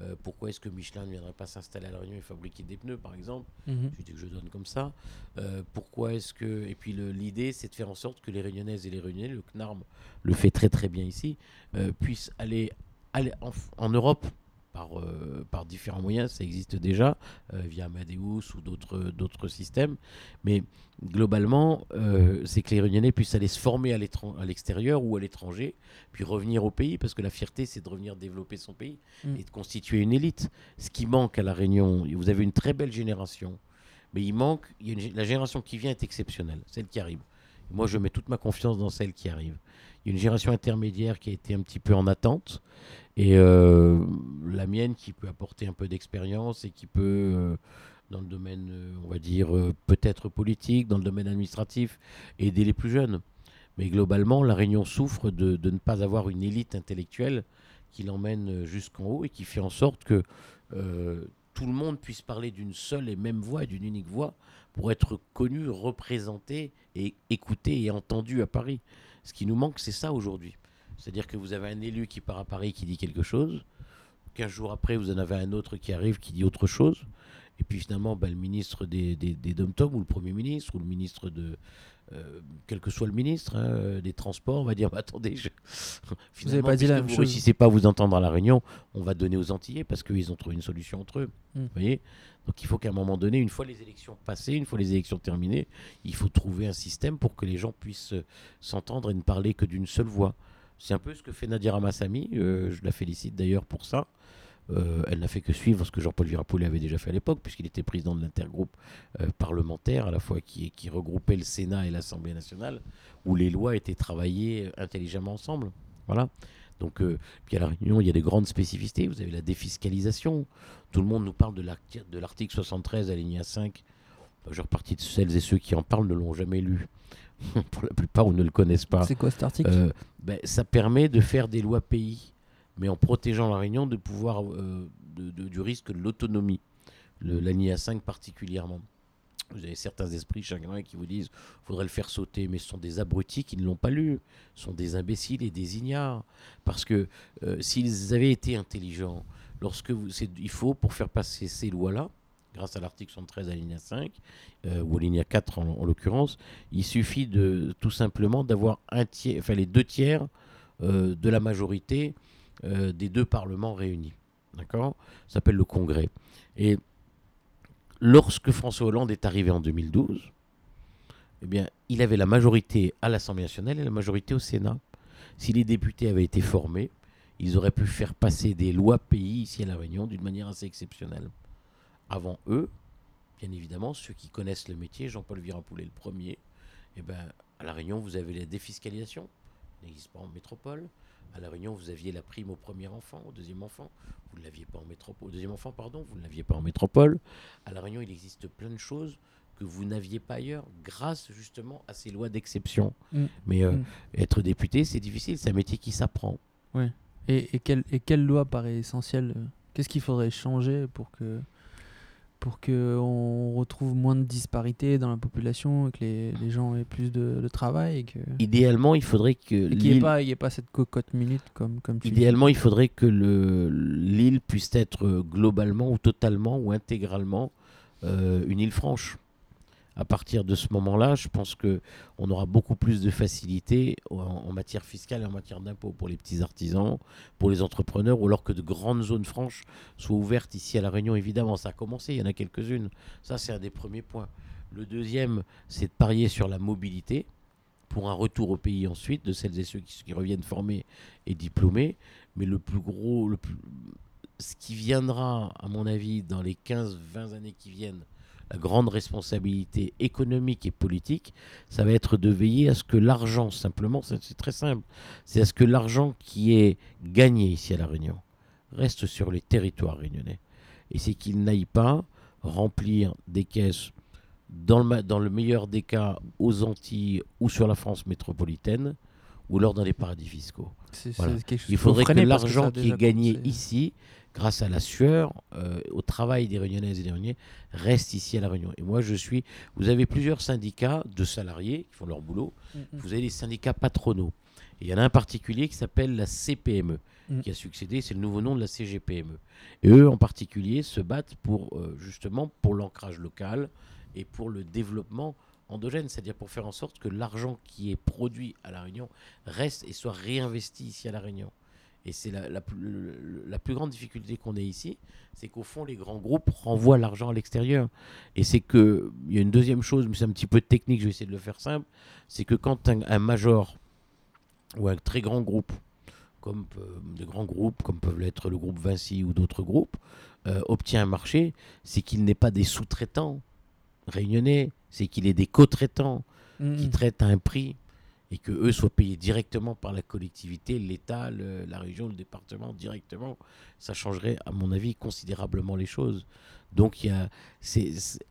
Euh, pourquoi est-ce que Michelin ne viendrait pas s'installer à La Réunion et fabriquer des pneus, par exemple Mhm. je dis que je donne comme ça. Euh, pourquoi est-ce que. Et puis l'idée, c'est de faire en sorte que les Réunionnaises et les Réunionnais, le CNARM le fait très très bien ici, euh, puissent aller, aller en, en Europe par, euh, par différents moyens. Ça existe déjà, euh, via Amadeus ou d'autres systèmes. Mais globalement, euh, c'est que les Réunionnais puissent aller se former à l'extérieur ou à l'étranger, puis revenir au pays, parce que la fierté, c'est de revenir développer son pays Mm. et de constituer une élite. Ce qui manque à La Réunion, vous avez une très belle génération, mais il manque, il y a une gé- la génération qui vient est exceptionnelle, celle qui arrive. Moi, je mets toute ma confiance dans celle qui arrive. Il y a une génération intermédiaire qui a été un petit peu en attente, et euh, la mienne qui peut apporter un peu d'expérience et qui peut, euh, dans le domaine, euh, on va dire, peut-être politique, dans le domaine administratif, aider les plus jeunes. Mais globalement, la Réunion souffre de, ne pas avoir une élite intellectuelle qui l'emmène jusqu'en haut et qui fait en sorte que tout le monde puisse parler d'une seule et même voix, d'une unique voix, pour être connu, représenté et écouté et entendu à Paris. Ce qui nous manque, c'est ça aujourd'hui. C'est-à-dire que vous avez un élu qui part à Paris qui dit quelque chose, 15 jours après, vous en avez un autre qui arrive qui dit autre chose, et puis finalement, bah, le ministre des, des, des Dom-Tom, ou le Premier ministre, ou le ministre de... euh, quel que soit le ministre hein, euh, des Transports, on va dire, *laughs* bah, attendez, je... finalement, pas dit la même vous chose. réussissez pas à vous entendre à la Réunion, on va donner aux Antillais, parce qu'ils ont trouvé une solution entre eux. Mm. Vous voyez Donc il faut qu'à un moment donné, une fois les élections passées, une fois les élections terminées, il faut trouver un système pour que les gens puissent euh, s'entendre et ne parler que d'une seule voix. C'est un peu ce que fait Nadia Ramassami, euh, je la félicite d'ailleurs pour ça. Euh, elle n'a fait que suivre ce que Jean-Paul Virapollet avait déjà fait à l'époque, puisqu'il était président de l'intergroupe euh, parlementaire, à la fois qui, regroupait le Sénat et l'Assemblée nationale, où les lois étaient travaillées intelligemment ensemble. Voilà. Donc, puis à La Réunion, il y a des grandes spécificités. Vous avez la défiscalisation. Tout le monde nous parle de l'arti- de l'article 73, alinéa 5. La majeure de celles et ceux qui en parlent ne l'ont jamais lu. *laughs* Pour la plupart, ou ne le connaissent pas. C'est quoi cet article? Euh, ben, ça permet de faire des lois pays, mais en protégeant la Réunion de pouvoir, euh, de- de- du risque de l'autonomie. Le- L'ANIA 5 particulièrement. Vous avez certains esprits chagrins qui vous disent faudrait le faire sauter, mais ce sont des abrutis qui ne l'ont pas lu. Ce sont des imbéciles et des ignares. Parce que euh, s'ils avaient été intelligents, lorsque vous, il faut, pour faire passer ces lois-là, grâce à l'article 73 alinéa 5, euh, ou alinéa 4 en, en l'occurrence, il suffit de tout simplement d'avoir un tiers, enfin les deux tiers euh, de la majorité euh, des deux parlements réunis. D'accord? Ça s'appelle le Congrès. Et lorsque François Hollande est arrivé en 2012, eh bien, il avait la majorité à l'Assemblée nationale et la majorité au Sénat. Si les députés avaient été formés, ils auraient pu faire passer des lois pays ici à La Réunion d'une manière assez exceptionnelle. Avant eux, bien évidemment, ceux qui connaissent le métier, Jean-Paul Virapoulet le premier, eh ben, à La Réunion, vous avez la défiscalisation, n'existe pas en métropole. À La Réunion, vous aviez la prime au premier enfant, au deuxième enfant. Vous ne l'aviez pas en métropole. Au deuxième enfant, pardon, vous ne l'aviez pas en métropole. À La Réunion, il existe plein de choses que vous n'aviez pas ailleurs grâce justement à ces lois d'exception. Mm. Mais euh, Mm. être député, c'est difficile. C'est un métier qui s'apprend. Et, et, quelle, et quelle loi paraît essentielle? Qu'est-ce qu'il faudrait changer pour que pour que on retrouve moins de disparités dans la population et que les, les gens aient plus de, de travail et que Idéalement, il faudrait que qu'il n'y ait l'île- pas, y ait pas cette cocotte minute comme, comme tu dis. Idéalement, il faudrait que le- l'île puisse être euh, globalement ou totalement ou intégralement euh, une île franche. À partir de ce moment-là, je pense que on aura beaucoup plus de facilité en, en matière fiscale et en matière d'impôts pour les petits artisans, pour les entrepreneurs, ou alors que de grandes zones franches soient ouvertes ici à La Réunion. Évidemment, ça a commencé, il y en a quelques-unes. Ça, c'est un des premiers points. Le deuxième, c'est de parier sur la mobilité pour un retour au pays ensuite de celles et ceux qui, qui reviennent formés et diplômés. Mais le plus gros, le plus, ce qui viendra, à mon avis, dans les 15-20 années qui viennent, la grande responsabilité économique et politique, ça va être de veiller à ce que l'argent, simplement, c'est très simple, c'est à ce que l'argent qui est gagné ici à La Réunion reste sur les territoires réunionnais. Et c'est qu'il n'aille pas remplir des caisses, dans le, ma- dans le meilleur des cas, aux Antilles ou sur la France métropolitaine, ou alors dans les paradis fiscaux. Voilà. Il faudrait que l'argent qui est gagné ici, grâce à la sueur, euh, au travail des Réunionnaises et des Réunionnais, reste ici à La Réunion. Et moi, je suis. Vous avez plusieurs syndicats de salariés qui font leur boulot. Mm, mm. Vous avez les syndicats patronaux. Et il y en a un particulier qui s'appelle la CPME, Mm. qui a succédé, c'est le nouveau nom de la CGPME. Et eux, en particulier, se battent pour euh, justement pour l'ancrage local et pour le développement endogène, c'est-à-dire pour faire en sorte que l'argent qui est produit à La Réunion reste et soit réinvesti ici à La Réunion. Et c'est la, la plus- la grande difficulté qu'on ait ici, c'est qu'au fond, les grands groupes renvoient l'argent à l'extérieur. Et c'est que, il y a une deuxième chose, mais c'est un petit peu technique, je vais essayer de le faire simple, c'est que quand un, un major ou un très grand groupe, comme euh, de grands groupes, comme peuvent l'être le groupe Vinci ou d'autres groupes, euh, obtient un marché, c'est qu'il n'est pas des sous-traitants réunionnais, c'est qu'il est des co-traitants qui traitent à un prix et que eux soient payés directement par la collectivité, l'État, la région, le département directement, ça changerait à mon avis considérablement les choses. Donc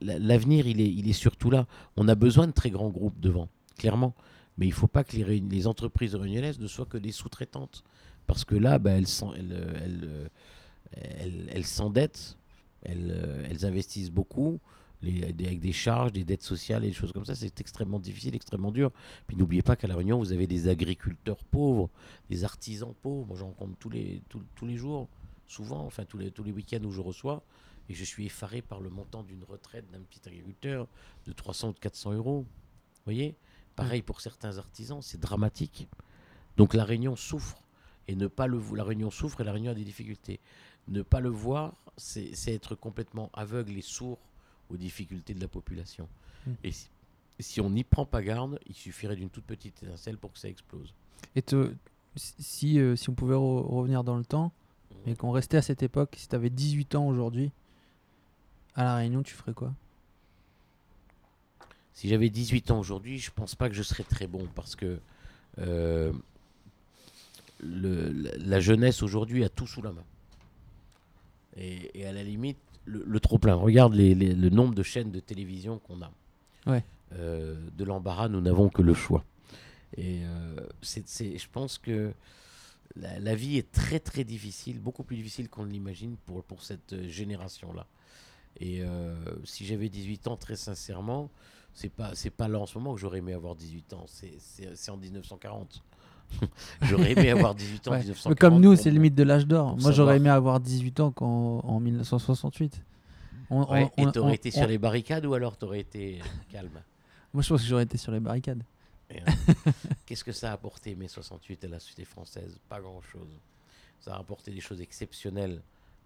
l'avenir il est, il est surtout là. On a besoin de très grands groupes devant, clairement, mais il ne faut pas que les, entreprises réunionnaises ne soient que des sous-traitantes, parce que là, bah, elles, s'en- elles, elles, elles- elles s'endettent, elles investissent beaucoup. Avec des charges, des dettes sociales et des choses comme ça, c'est extrêmement difficile, extrêmement dur. Puis n'oubliez pas qu'à La Réunion, vous avez des agriculteurs pauvres, des artisans pauvres. Moi, j'en rencontre tous les, tous, les jours, souvent, enfin tous les, tous les week-ends où je reçois. Et je suis effaré par le montant d'une retraite d'un petit agriculteur de 300 ou de 400 euros. Vous voyez? Pareil pour certains artisans, c'est dramatique. Donc la Réunion souffre. Et ne pas le la Réunion souffre et la Réunion a des difficultés. Ne pas le voir, c'est être complètement aveugle et sourd aux difficultés de la population. Mm. Et si, si on n'y prend pas garde, il suffirait d'une toute petite étincelle pour que ça explose. Et te- si, euh, si on pouvait re- revenir dans le temps et qu'on restait à cette époque, si tu avais 18 ans aujourd'hui, à La Réunion, tu ferais quoi? Si j'avais 18 ans aujourd'hui, je pense pas que je serais très bon parce que euh, le- la, la jeunesse aujourd'hui a tout sous la main. Et, et à la limite, le, le trop-plein. Regarde les- les- le nombre de chaînes de télévision qu'on a. Ouais. Euh, de l'embarras, nous n'avons que le choix. Et euh, c'est, c'est- je pense que la, la vie est très très difficile, beaucoup plus difficile qu'on ne l'imagine pour, pour cette euh, génération-là. Et euh, si j'avais 18 ans, très sincèrement, c'est pas c'est pas là en ce moment que j'aurais aimé avoir 18 ans. C'est en 1940. *laughs* j'aurais aimé avoir 18 ans en Ouais. 1940. Mais Comme nous, c'est limite de l'âge d'or. Moi, j'aurais aimé avoir 18 ans quand, en 1968. On- Ouais, on- et t'aurais on- été sur les barricades ou alors t'aurais été euh, calme? Moi, je pense que j'aurais été sur les barricades. Euh, *laughs* Qu'est-ce que ça a apporté mai 68 à la société française? Pas grand-chose. Ça a apporté des choses exceptionnelles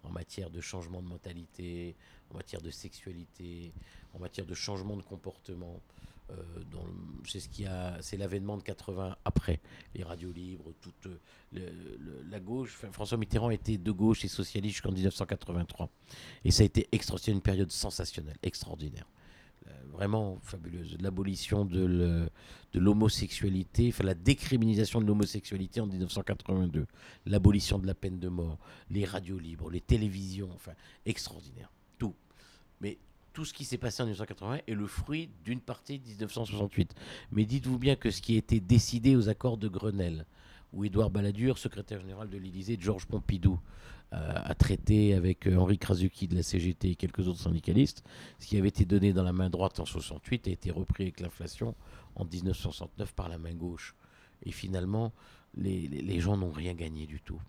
en matière de changement de mentalité, en matière de sexualité, en matière de changement de comportement. Euh, c'est ce qui a, c'est l'avènement de 80 après les radios libres, toute euh, la gauche. François Mitterrand était de gauche et socialiste jusqu'en 1983, et ça a été extra, c'était une période sensationnelle, extraordinaire. vraiment fabuleuse. L'abolition de l'homosexualité, enfin la décriminalisation de l'homosexualité en 1982, l'abolition de la peine de mort, les radios libres, les télévisions, enfin extraordinaire, tout. Ce qui s'est passé en 1980 est le fruit d'une partie de 1968. Mais dites-vous bien que ce qui a été décidé aux accords de Grenelle, où Édouard Balladur, secrétaire général de l'Élysée, Georges Pompidou, euh, a traité avec euh, Henri Krasuki de la CGT et quelques autres syndicalistes, ce qui avait été donné dans la main droite en 68 a été repris avec l'inflation en 1969 par la main gauche. Et finalement, les gens n'ont rien gagné du tout.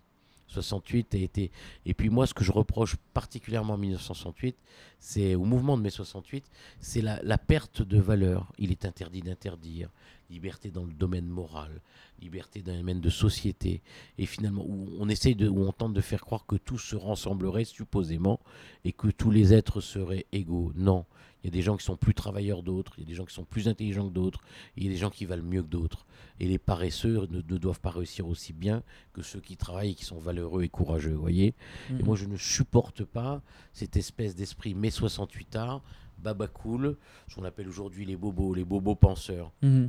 68 a été. Et puis moi, ce que je reproche particulièrement en 1968, c'est au mouvement de mai 68, c'est la, la perte de valeur. Il est interdit d'interdire. Liberté dans le domaine moral, liberté dans le domaine de société. Et finalement, où on essaye de, où on tente de faire croire que tout se rassemblerait supposément et que tous les êtres seraient égaux. Non. Il y a des gens qui sont plus travailleurs d'autres, il y a des gens qui sont plus intelligents que d'autres, il y a des gens qui valent mieux que d'autres. Et les paresseux ne, ne doivent pas réussir aussi bien que ceux qui travaillent et qui sont valeureux et courageux, voyez? Et Mhm. moi, je ne supporte pas cette espèce d'esprit mai 68 art, baba cool, ce qu'on appelle aujourd'hui les bobos, les bobos penseurs. Mhm.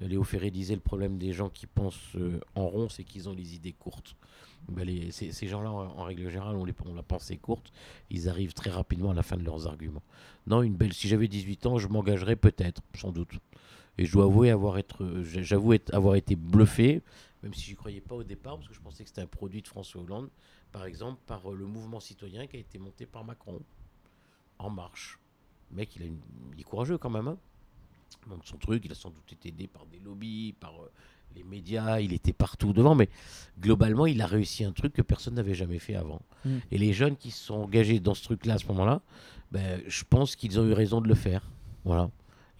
Léo Ferré disait le problème des gens qui pensent euh, en rond, c'est qu'ils ont les idées courtes. Ben, les- ces, ces gens-là, en, en règle générale, on, les, on la pensée courte, ils arrivent très rapidement à la fin de leurs arguments. Non, une belle. Si j'avais 18 ans, je m'engagerais peut-être, sans doute. Et je dois avouer avoir être, euh, j'avoue être- avoir été bluffé, même si j'y croyais pas au départ, parce que je pensais que c'était un produit de François Hollande, par exemple, par euh, le mouvement citoyen qui a été monté par Macron, en marche. Le mec, il, a une- il est courageux quand même. Hein il monte son truc, il a sans doute été aidé par des lobbies, par euh, les médias, il était partout devant, mais globalement, il a réussi un truc que personne n'avait jamais fait avant. Mm. Et les jeunes qui se sont engagés dans ce truc-là à ce moment-là, ben, je pense qu'ils ont eu raison de le faire. Voilà.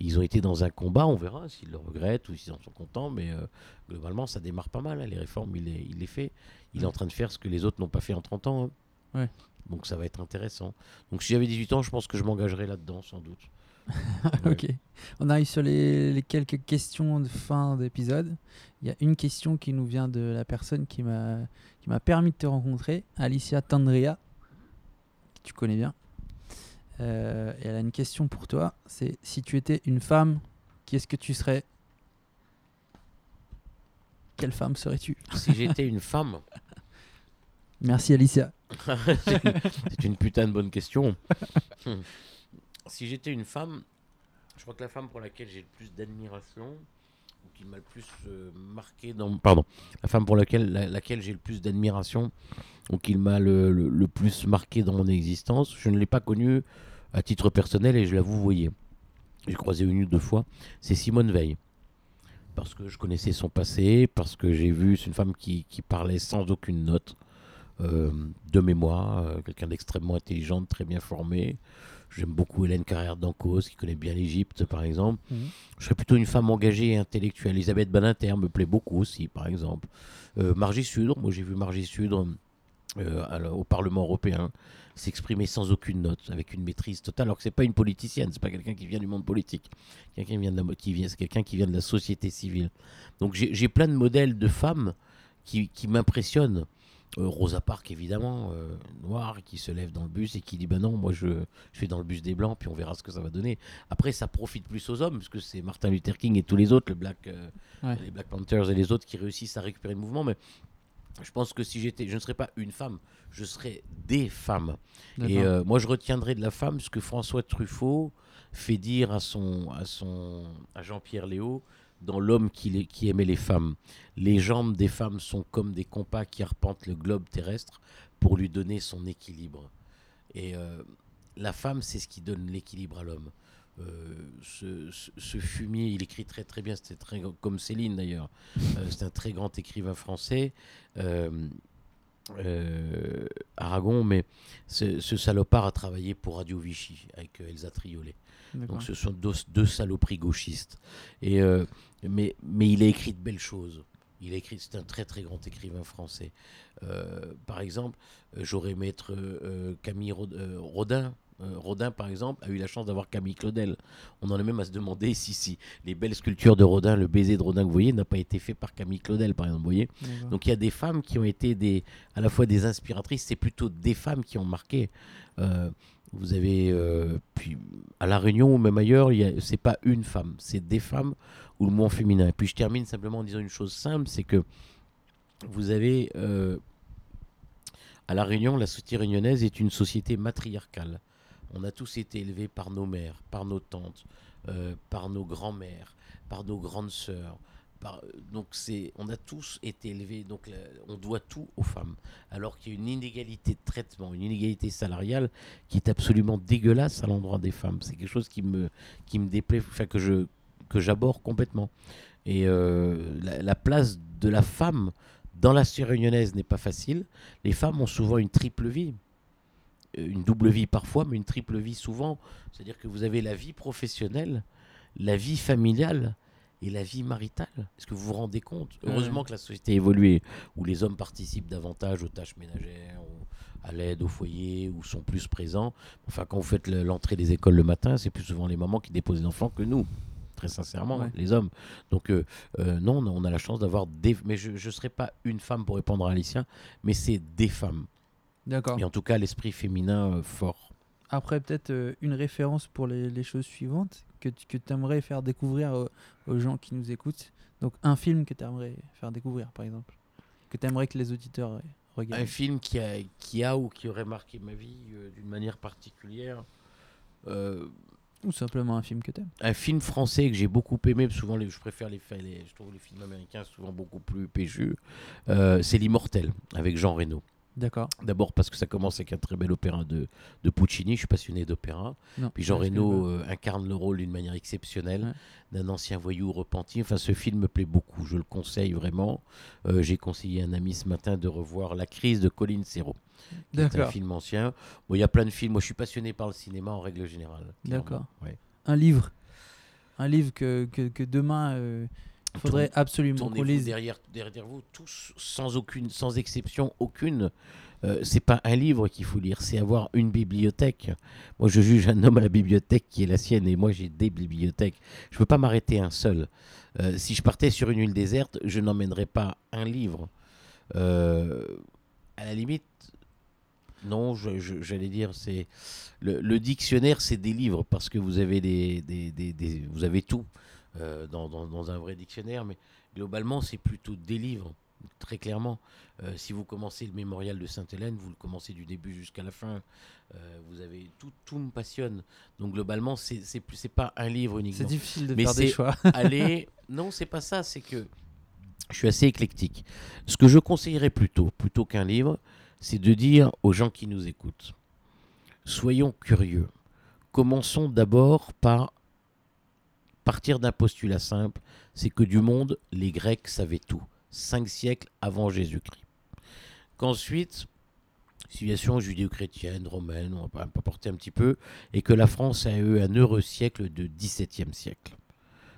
Ils ont été dans un combat, on verra s'ils le regrettent ou s'ils en sont contents, mais euh, globalement, ça démarre pas mal. hein, les réformes, il les, il les fait. Il est en train de faire ce que les autres n'ont pas fait en 30 ans. hein. Ouais. Donc ça va être intéressant. Donc si j'avais 18 ans, je pense que je m'engagerais là-dedans, sans doute. Ouais. *laughs* ok. On arrive sur les, les quelques questions de fin d'épisode. Il y a une question qui nous vient de la personne qui m'a qui m'a permis de te rencontrer, Alicia Tandrea, que tu connais bien. Euh, et elle a une question pour toi. C'est si tu étais une femme, qui est-ce que tu serais? Quelle femme serais-tu? Si j'étais une femme, *laughs* Merci Alicia. *laughs* c'est une putain de bonne question. *laughs* Si j'étais une femme, je crois que la femme pour laquelle j'ai le plus d'admiration, ou qui m'a le plus euh, marqué dans. Pardon. La femme pour laquelle, la- laquelle j'ai le plus d'admiration, ou qui plus marqué dans mon existence, je ne l'ai pas connue à titre personnel et je l'avoue, vous voyez. J'ai croisé une ou deux fois. C'est Simone Veil. Parce que je connaissais son passé, parce que j'ai vu, c'est une femme qui, parlait sans aucune note de mémoire, euh, quelqu'un d'extrêmement intelligente, très bien formé. J'aime beaucoup Hélène Carrère d'Ancos, qui connaît bien l'Égypte, par exemple. Mhm. Je serais plutôt une femme engagée et intellectuelle. Elisabeth Badinter me plaît beaucoup aussi, par exemple. Euh, Margie Sudre, moi j'ai vu Margie Sudre euh, à au Parlement européen s'exprimer sans aucune note, avec une maîtrise totale, alors que c'est pas une politicienne, c'est pas quelqu'un qui vient du monde politique, quelqu'un qui vient de la, qui vient, c'est quelqu'un qui vient de la société civile. Donc j'ai j'ai plein de modèles de femmes qui, qui m'impressionnent. Euh, Rosa Parks, évidemment, euh, noire, qui se lève dans le bus et qui dit Ben non, moi je, je fais dans le bus des Blancs, puis on verra ce que ça va donner. Après, ça profite plus aux hommes, parce que c'est Martin Luther King et tous les autres, le Black, euh, Ouais. les Black Panthers et les autres qui réussissent à récupérer le mouvement. Mais je pense que si j'étais, je ne serais pas une femme, je serais des femmes. Et euh, moi, je retiendrai de la femme ce que François Truffaut fait dire à son, à son, à Jean-Pierre Léo dans L'homme qui, aimait les femmes. Les jambes des femmes sont comme des compas qui arpentent le globe terrestre pour lui donner son équilibre. Et euh, la femme, c'est ce qui donne l'équilibre à l'homme. Euh, ce, fumier, il écrit très très bien, c'était très comme Céline d'ailleurs. Euh, c'est un très grand écrivain français. Aragon, mais ce, salopard a travaillé pour Radio Vichy avec Elsa Triolet. Donc ce sont deux, deux saloperies gauchistes. Et, euh, mais, mais il a écrit de belles choses. Il écrit, c'est un très très grand écrivain français. Euh, par exemple, euh, j'aurais euh, Camille Rod- Rodin, Rodin, par exemple, a eu la chance d'avoir Camille Claudel. On en est même à se demander si, si les belles sculptures de Rodin, le baiser de Rodin que vous voyez, n'a pas été fait par Camille Claudel, par exemple. Vous voyez. Donc il y a des femmes qui ont été des, à la fois des inspiratrices, c'est plutôt des femmes qui ont marqué. Euh, vous avez, euh, puis à La Réunion ou même ailleurs, c'est pas une femme, c'est des femmes ou le mot féminin. Et puis je termine simplement en disant une chose simple, c'est que vous avez, euh, à La Réunion, la société réunionnaise est une société matriarcale. On a tous été élevés par nos mères, par nos tantes, euh, par nos grands-mères, par nos grandes sœurs. par- donc on a tous été élevés, donc on doit tout aux femmes. Alors qu'il y a une inégalité de traitement, une inégalité salariale qui est absolument dégueulasse à l'endroit des femmes. C'est quelque chose qui me, déplaît, que j'aborde complètement. Et euh, la, la place de la femme dans la réunionnaise n'est pas facile. Les femmes ont souvent une triple vie. Une double vie parfois, mais une triple vie souvent. C'est-à-dire que vous avez la vie professionnelle, la vie familiale et la vie maritale. Est-ce que vous vous rendez compte? Heureusement que la société a évolué, où les hommes participent davantage aux tâches ménagères, à l'aide au foyer, ou sont plus présents. Enfin, quand vous faites le- l'entrée des écoles le matin, c'est plus souvent les mamans qui déposent les enfants que nous. Très sincèrement, Ouais. les hommes. Donc, euh, euh, non, on a la chance d'avoir des. Mais je ne serai pas une femme pour répondre à Alicia, mais c'est des femmes. D'accord. Et en tout cas, l'esprit féminin euh, fort. Après, peut-être euh, une référence pour les, les choses suivantes que tu que aimerais faire découvrir aux, aux gens qui nous écoutent. Donc, un film que tu aimerais faire découvrir, par exemple. Que tu aimerais que les auditeurs euh, regardent. Un film qui a, qui a ou qui aurait marqué ma vie euh, d'une manière particulière. Euh, Ou simplement un film que tu aimes. un film français que j'ai beaucoup aimé, souvent les, je préfère les, je trouve les films américains souvent beaucoup plus péchus, euh, c'est L'Immortel avec Jean Reno. D'accord. D'abord parce que ça commence avec un très bel opéra de, de Puccini, je suis passionné d'opéra. Puis Jean Reno euh, incarne le rôle d'une manière exceptionnelle, Ouais. d'un ancien voyou repenti. Enfin, ce film me plaît beaucoup, je le conseille vraiment. Euh, J'ai conseillé à un ami ce matin de revoir La crise de Colin Serrault, qui est un film ancien. Bon, il y a plein de films, moi je suis passionné par le cinéma en règle générale. D'accord. Ouais. Un livre. Un livre que, que, que demain, euh, il faudrait absolument qu'on lise. derrière, derrière vous, tous, sans aucune, sans exception aucune. Euh, c'est pas un livre qu'il faut lire, c'est avoir une bibliothèque. Moi, je juge un homme à la bibliothèque qui est la sienne, et moi, j'ai des bibliothèques. Je peux pas m'arrêter un seul. Euh, si je partais sur une île déserte, je n'emmènerais pas un livre. Euh, à la limite, non, j'allais dire, c'est le, le dictionnaire, c'est des livres parce que vous avez des, des- des- des- vous avez tout euh, dans, dans- dans un vrai dictionnaire, mais globalement, c'est plutôt des livres, très clairement. Euh, si vous commencez le mémorial de Sainte-Hélène, vous le commencez du début jusqu'à la fin. Euh, vous avez tout, tout me passionne. Donc globalement, c'est c'est c'est pas un livre C'est uniquement. difficile de Mais faire des c'est- choix. *laughs* Allez, non, c'est pas ça. C'est que je suis assez éclectique. Ce que je conseillerais plutôt, plutôt qu'un livre, c'est de dire aux gens qui nous écoutent soyons curieux. Commençons d'abord par partir d'un postulat simple c'est que du monde, les Grecs savaient tout. Cinq siècles avant Jésus-Christ. Qu'ensuite, civilisation judéo-chrétienne, romaine, on va porter un petit peu, et que la France a eu un heureux siècle de XVIIe siècle.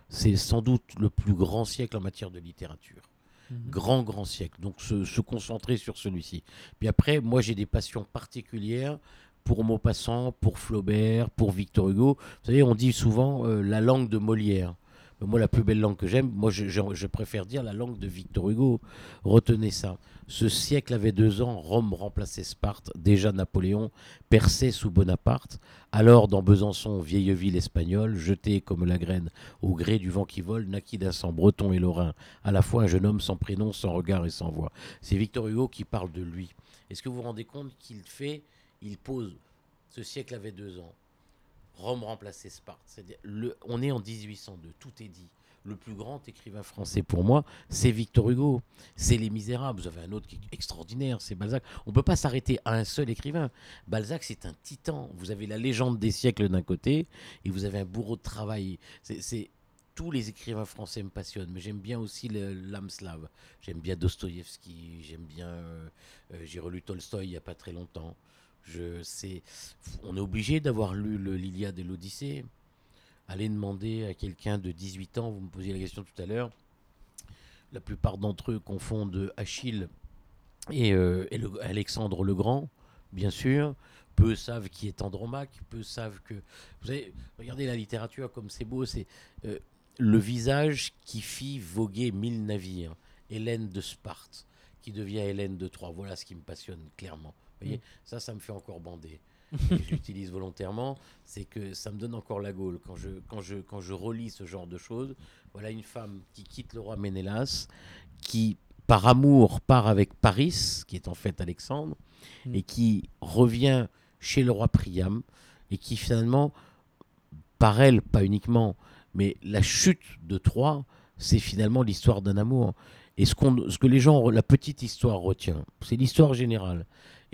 C'est sans doute le plus grand siècle en matière de littérature Mhm. grand, grand siècle. Donc se, se concentrer sur celui-ci. Puis après, moi j'ai des passions particulières pour Maupassant, pour Flaubert, pour Victor Hugo. Vous savez, on dit souvent euh, la langue de Molière. Mais moi, la plus belle langue que j'aime, moi je, préfère dire la langue de Victor Hugo. Retenez ça. Ce siècle avait deux ans, Rome remplaçait Sparte, déjà Napoléon perçait sous Bonaparte. Alors, dans Besançon, vieille ville espagnole, jetée comme la graine au gré du vent qui vole, naquit d'un sang breton et lorrain, à la fois un jeune homme sans prénom, sans regard et sans voix. C'est Victor Hugo qui parle de lui. Est-ce que vous vous rendez compte qu'il fait, il pose, ce siècle avait deux ans, Rome remplaçait Sparte. On est en 1802, tout est dit. Le plus grand écrivain français pour moi, c'est Victor Hugo. C'est Les Misérables. Vous avez un autre qui est extraordinaire, c'est Balzac. On ne peut pas s'arrêter à un seul écrivain. Balzac, c'est un titan. Vous avez la légende des siècles d'un côté, et vous avez un bourreau de travail. C'est, tous les écrivains français me passionnent, mais j'aime bien aussi l'âme slave. J'aime bien Dostoïevski, j'aime bien. euh, euh, j'ai relu Tolstoï il n'y a pas très longtemps. On est obligé d'avoir lu l'Iliade et l'Odyssée. Allez demander à quelqu'un de 18 ans, vous me posiez la question tout à l'heure. La plupart d'entre eux confondent Achille et, euh, Alexandre le Grand, bien sûr. peu savent qui est Andromaque, peu savent que. Vous savez, regardez la littérature comme c'est beau, c'est euh, le visage qui fit voguer mille navires, Hélène de Sparte, qui devient Hélène de Troie. Voilà ce qui me passionne clairement. Vous voyez, ça, ça me fait encore bander. *laughs* J'utilise volontairement, c'est que ça me donne encore la gaule quand je, quand, je, quand je relis ce genre de choses. Voilà une femme qui quitte le roi Ménélas, qui par amour part avec Paris, qui est en fait Alexandre, Mm. et qui revient chez le roi Priam, et qui finalement, par elle, pas uniquement, mais la chute de Troie, c'est finalement l'histoire d'un amour. Et ce, ce que les gens, la petite histoire retient, c'est l'histoire générale.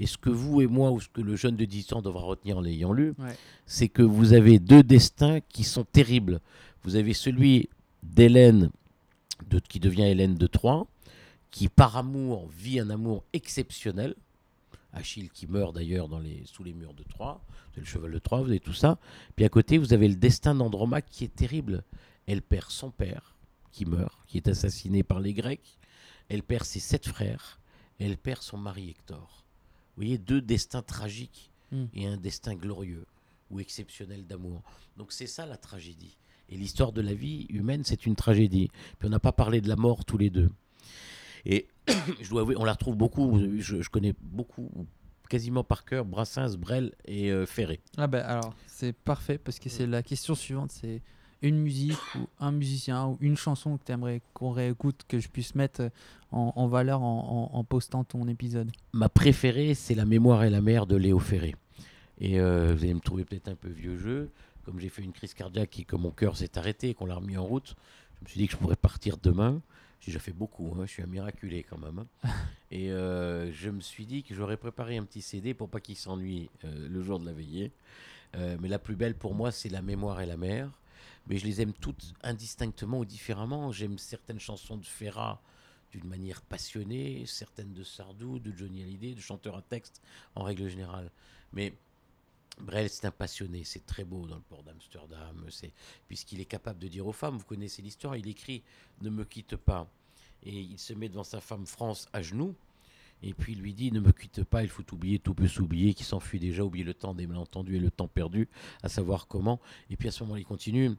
Et ce que vous et moi, ou ce que le jeune de 10 ans devra retenir en l'ayant lu, Ouais. c'est que vous avez deux destins qui sont terribles. Vous avez celui d'Hélène, de, qui devient Hélène de Troie, qui par amour vit un amour exceptionnel. Achille qui meurt d'ailleurs dans les, sous les murs de Troie. C'est le cheval de Troie, vous avez tout ça. Puis à côté, vous avez le destin d'Andromaque qui est terrible. Elle perd son père, qui meurt, qui est assassiné par les Grecs. Elle perd ses sept frères. Elle perd son mari Hector. Vous voyez, deux destins tragiques Mm. et un destin glorieux ou exceptionnel d'amour. Donc c'est ça la tragédie. Et l'histoire de la vie humaine, c'est une tragédie. Puis on n'a pas parlé de la mort tous les deux. Et *coughs* je dois avouer, on la retrouve beaucoup. Je, je connais beaucoup, quasiment par cœur, Brassens, Brel et euh, Ferré. Ah bah alors, c'est parfait parce que c'est la question suivante, c'est une musique ou un musicien ou une chanson que tu aimerais qu'on réécoute, que je puisse mettre en, en valeur en, en- en postant ton épisode? Ma préférée, c'est La mémoire et la mer de Léo Ferré. Et euh, vous allez me trouver peut-être un peu vieux jeu. Comme j'ai fait une crise cardiaque et que mon cœur s'est arrêté et qu'on l'a remis en route, je me suis dit que je pourrais partir demain. J'ai déjà fait beaucoup, hein, je suis un miraculé quand même. hein. *laughs* et euh, je me suis dit que j'aurais préparé un petit CD pour pas qu'il s'ennuie euh, le jour de la veillée. Mais la plus belle pour moi, c'est La mémoire et la mer. Mais je les aime toutes indistinctement ou différemment. J'aime certaines chansons de Ferrat d'une manière passionnée, certaines de Sardou, de Johnny Hallyday, de chanteurs à texte en règle générale. Mais Brel, c'est un passionné, c'est très beau dans le port d'Amsterdam, puisqu'il est capable de dire aux femmes, vous connaissez l'histoire, il écrit Ne me quitte pas. Et il se met devant sa femme France à genoux, et puis il lui dit Ne me quitte pas, il faut oublier, tout peut s'oublier, qui s'enfuit déjà, oublier le temps des malentendus et le temps perdu, à savoir comment. Et puis à ce moment, il continue,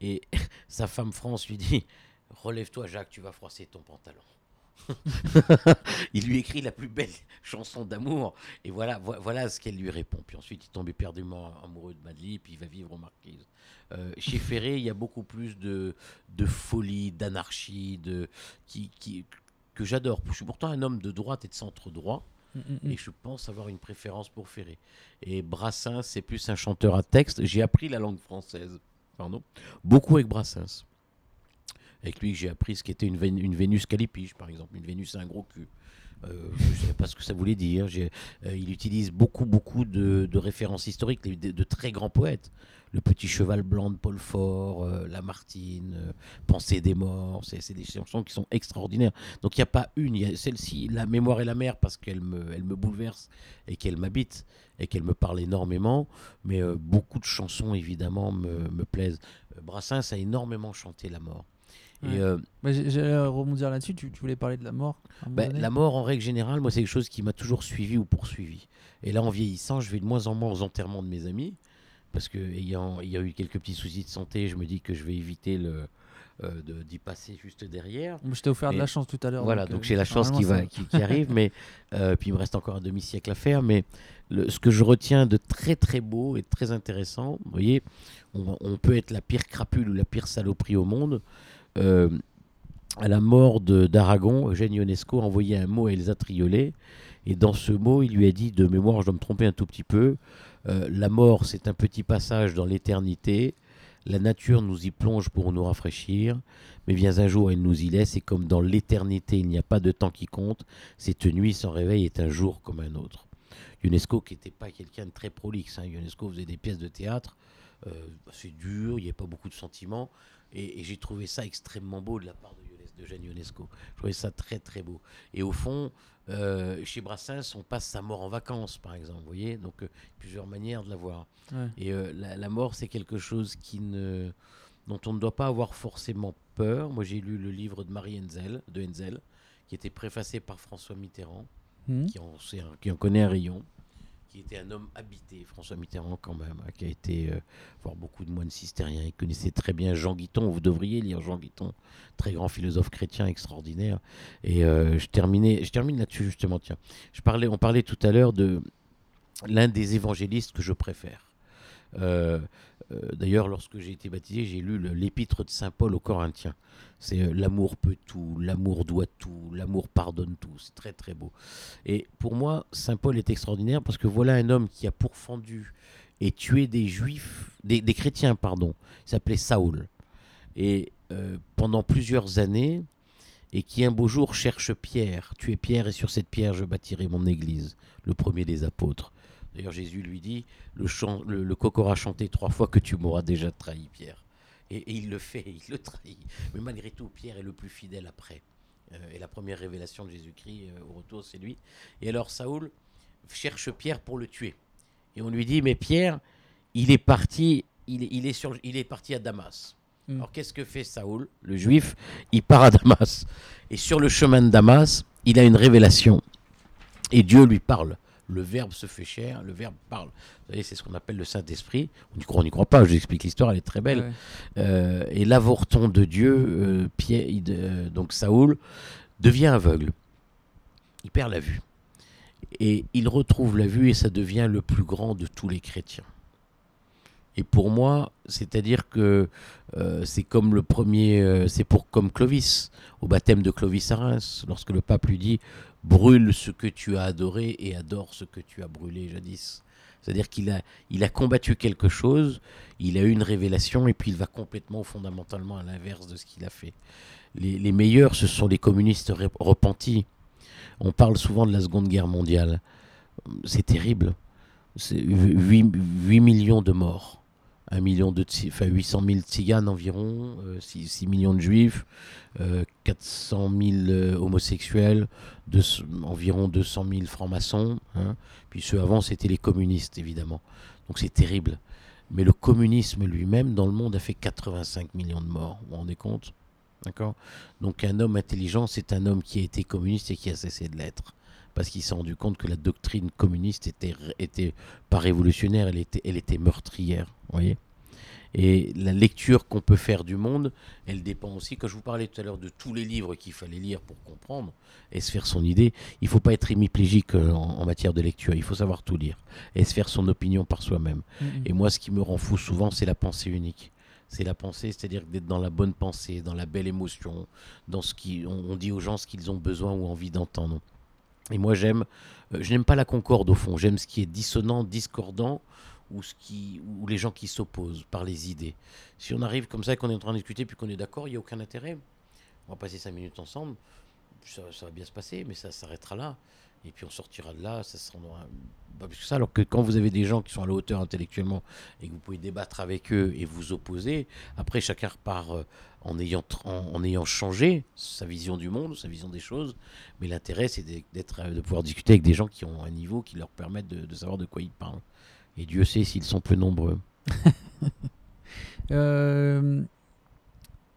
et *laughs* sa femme France lui dit Relève-toi, Jacques, tu vas froisser ton pantalon. *laughs* il lui écrit la plus belle chanson d'amour et voilà, vo- voilà ce qu'elle lui répond. Puis ensuite, il tombe éperdument amoureux de Madeleine, puis il va vivre aux Marquises. Euh, chez Ferré, il y a beaucoup plus de, de folie, d'anarchie, de qui, qui- que j'adore. Je suis pourtant un homme de droite et de centre droit, Mm, mm, mm. et je pense avoir une préférence pour Ferré. Et Brassens, c'est plus un chanteur à texte. J'ai appris la langue française, pardon, beaucoup avec Brassens. Avec lui, j'ai appris ce qu'était une, une Vénus calipiche, par exemple. Une Vénus a un gros cul. Euh, je ne savais pas ce que ça voulait dire. J'ai- euh, il utilise beaucoup, beaucoup de, de références historiques, de très grands poètes. Le Petit Cheval Blanc de Paul Fort, euh, Lamartine, euh, Pensée des morts. C'est des chansons qui sont extraordinaires. Donc il n'y a pas une. il y a Celle-ci, La mémoire et la mer, parce qu'elle me, elle me bouleverse et qu'elle m'habite et qu'elle me parle énormément. Mais euh, beaucoup de chansons, évidemment, me, me plaisent. Euh, Brassens a énormément chanté la mort. Ouais. Euh, Bah, J'allais rebondir là-dessus, tu, tu voulais parler de la mort bah, la mort, en règle générale, moi, c'est quelque chose qui m'a toujours suivi ou poursuivi. Et là, en vieillissant, je vais de moins en moins aux enterrements de mes amis, parce que ayant, il y a eu quelques petits soucis de santé, je me dis que je vais éviter le, euh, d'y passer juste derrière. Je t'ai offert de la chance tout à l'heure. Voilà, euh, donc j'ai la chance qui, normalement, va, qui, qui arrive, mais euh, puis il me reste encore un demi-siècle à faire. Mais le- ce que je retiens de très très beau et très intéressant, vous voyez, on, on peut être la pire crapule ou la pire saloperie au monde. Euh, à la mort d'Aragon, Eugène Ionesco a envoyé un mot à Elsa Triolet, et dans ce mot, il lui a dit, de mémoire, je dois me tromper un tout petit peu, euh, la mort, c'est un petit passage dans l'éternité, la nature nous y plonge pour nous rafraîchir, mais vient un jour, elle nous y laisse, et comme dans l'éternité, il n'y a pas de temps qui compte, cette nuit sans réveil est un jour comme un autre. Ionesco, qui n'était pas quelqu'un de très prolixe, hein, Ionesco faisait des pièces de théâtre, euh, c'est dur, il n'y avait pas beaucoup de sentiments, et, et j'ai trouvé ça extrêmement beau de la part de d'Eugène Ionesco. Je trouvais ça très très beau. Et au fond, euh, chez Brassens, on passe sa mort en vacances, par exemple, vous voyez, donc euh, plusieurs manières de la voir. Ouais. Et euh, la, la mort, c'est quelque chose qui ne, dont on ne doit pas avoir forcément peur. Moi, j'ai lu le livre de Marie Henzel, de Henzel, qui était préfacé par François Mitterrand, Mhm. qui en, qui en connaît un rayon, qui était un homme habité, François Mitterrand quand même, hein, qui a été euh, voir beaucoup de moines cistériens. Il connaissait très bien Jean Guiton. Vous devriez lire Jean Guiton, très grand philosophe chrétien extraordinaire. Et euh, je terminais, je termine là-dessus justement. Tiens, je parlais, on parlait tout à l'heure de l'un des évangélistes que je préfère. Euh, D'ailleurs, lorsque j'ai été baptisé, j'ai lu l'épître de Saint Paul aux Corinthiens. C'est euh, l'amour peut tout, l'amour doit tout, l'amour pardonne tout. C'est très très beau. Et pour moi, Saint Paul est extraordinaire parce que voilà un homme qui a pourfendu et tué des juifs, des, chrétiens, pardon. Il s'appelait Saoul. Et euh, pendant plusieurs années, et qui un beau jour cherche Pierre. Tu es Pierre et sur cette pierre je bâtirai mon église, le premier des apôtres. D'ailleurs Jésus lui dit, le, chant, le, le coq aura chanté trois fois que tu m'auras déjà trahi, Pierre. Et, et il le fait, *laughs* il le trahit. Mais malgré tout, Pierre est le plus fidèle après. Euh, et la première révélation de Jésus-Christ euh, au retour, c'est lui. Et alors Saoul cherche Pierre pour le tuer. Et on lui dit, mais Pierre, il est parti, il est, il est, sur, il est parti à Damas. Mm. Alors qu'est-ce que fait Saoul, le juif? Il part à Damas. Et sur le chemin de Damas, il a une révélation. Et Dieu lui parle. Le Verbe se fait chair, le Verbe parle. Vous savez, c'est ce qu'on appelle le Saint-Esprit. On n'y croit, on n'y croit pas, je vous explique l'histoire, elle est très belle. Ouais. Euh, et l'avorton de Dieu, euh, Pierre, euh, donc Saoul, devient aveugle. Il perd la vue. Et il retrouve la vue et ça devient le plus grand de tous les chrétiens. Et pour moi, c'est-à-dire que euh, c'est comme le premier, euh, c'est pour comme Clovis, au baptême de Clovis à Reims, lorsque le pape lui dit brûle ce que tu as adoré et adore ce que tu as brûlé jadis. C'est-à-dire qu'il a, combattu quelque chose, il a eu une révélation et puis il va complètement, fondamentalement à l'inverse de ce qu'il a fait. Les, les meilleurs, ce sont les communistes rep- repentis. On parle souvent de la Seconde Guerre mondiale. C'est terrible. C'est 8, 8 millions de morts. 1 million de, enfin 800 000 tziganes environ, euh, 6, 6 millions de juifs, euh, 400 000 euh, homosexuels, environ 200 000 francs-maçons. hein. Puis ceux avant, c'était les communistes, évidemment. Donc c'est terrible. Mais le communisme lui-même, dans le monde, a fait 85 millions de morts. Vous vous rendez compte? D'accord? Donc un homme intelligent, c'est un homme qui a été communiste et qui a cessé de l'être. Parce qu'il s'est rendu compte que la doctrine communiste était, était pas révolutionnaire, elle était, elle était meurtrière. Voyez et la lecture qu'on peut faire du monde, elle dépend aussi, quand je vous parlais tout à l'heure de tous les livres qu'il fallait lire pour comprendre et se faire son idée, il ne faut pas être hémiplégique euh, en, en matière de lecture, il faut savoir tout lire et se faire son opinion par soi-même. Et moi, ce qui me rend fou souvent, c'est la pensée unique. C'est la pensée, c'est-à-dire d'être dans la bonne pensée, dans la belle émotion, dans ce qui, on, on dit aux gens ce qu'ils ont besoin ou envie d'entendre. Et moi, j'aime, euh, je n'aime pas la concorde au fond. J'aime ce qui est dissonant, discordant, ou ce qui, ou les gens qui s'opposent par les idées. Si on arrive comme ça, et qu'on est en train de discuter, puis qu'on est d'accord, il n'y a aucun intérêt. On va passer cinq minutes ensemble, ça, va bien se passer, mais ça s'arrêtera là. Et puis on sortira de là, ça sera pas plus que ça. Alors que quand vous avez des gens qui sont à la hauteur intellectuellement et que vous pouvez débattre avec eux et vous opposer, après chacun repart euh, en ayant, en, en ayant changé sa vision du monde, sa vision des choses. Mais l'intérêt, c'est d'être- euh, de pouvoir discuter avec des gens qui ont un niveau qui leur permettent de, de savoir de quoi ils parlent. Et Dieu sait s'ils sont peu nombreux. *laughs* Euh,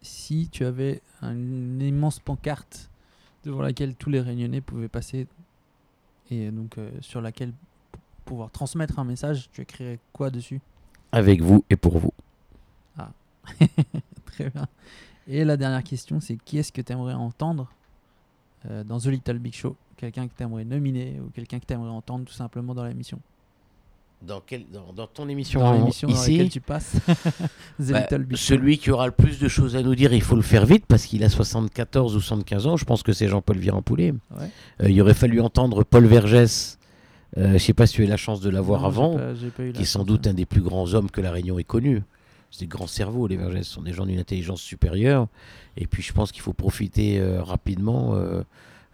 si tu avais un- une immense pancarte devant laquelle tous les réunionnais pouvaient passer et donc euh, sur laquelle pouvoir transmettre un message, tu écrirais quoi dessus? Avec vous et pour vous. *laughs* Très bien. Et la dernière question, c'est qui est-ce que tu aimerais entendre euh, dans The Little Big Show? Quelqu'un que tu aimerais nominer ou quelqu'un que tu aimerais entendre tout simplement dans l'émission? Dans, quel, dans, dans ton émission, Dans en- l'émission dans ici, laquelle tu passes *laughs* The Bah, Little Big Show. celui qui aura le plus de choses à nous dire, il faut le faire vite parce qu'il a 74 ou 75 ans. Je pense que c'est Jean-Paul Viran-Poulet. Ouais. Euh, il aurait fallu entendre Paul Vergès. Euh, je ne sais pas si tu as eu la chance de l'avoir avant, pas- pas qui est sans chance, doute ouais. un des plus grands hommes que la Réunion ait connu. C'est des grands cerveaux, les Vergès. Ce sont des gens d'une intelligence supérieure. Et puis, je pense qu'il faut profiter euh, rapidement. euh,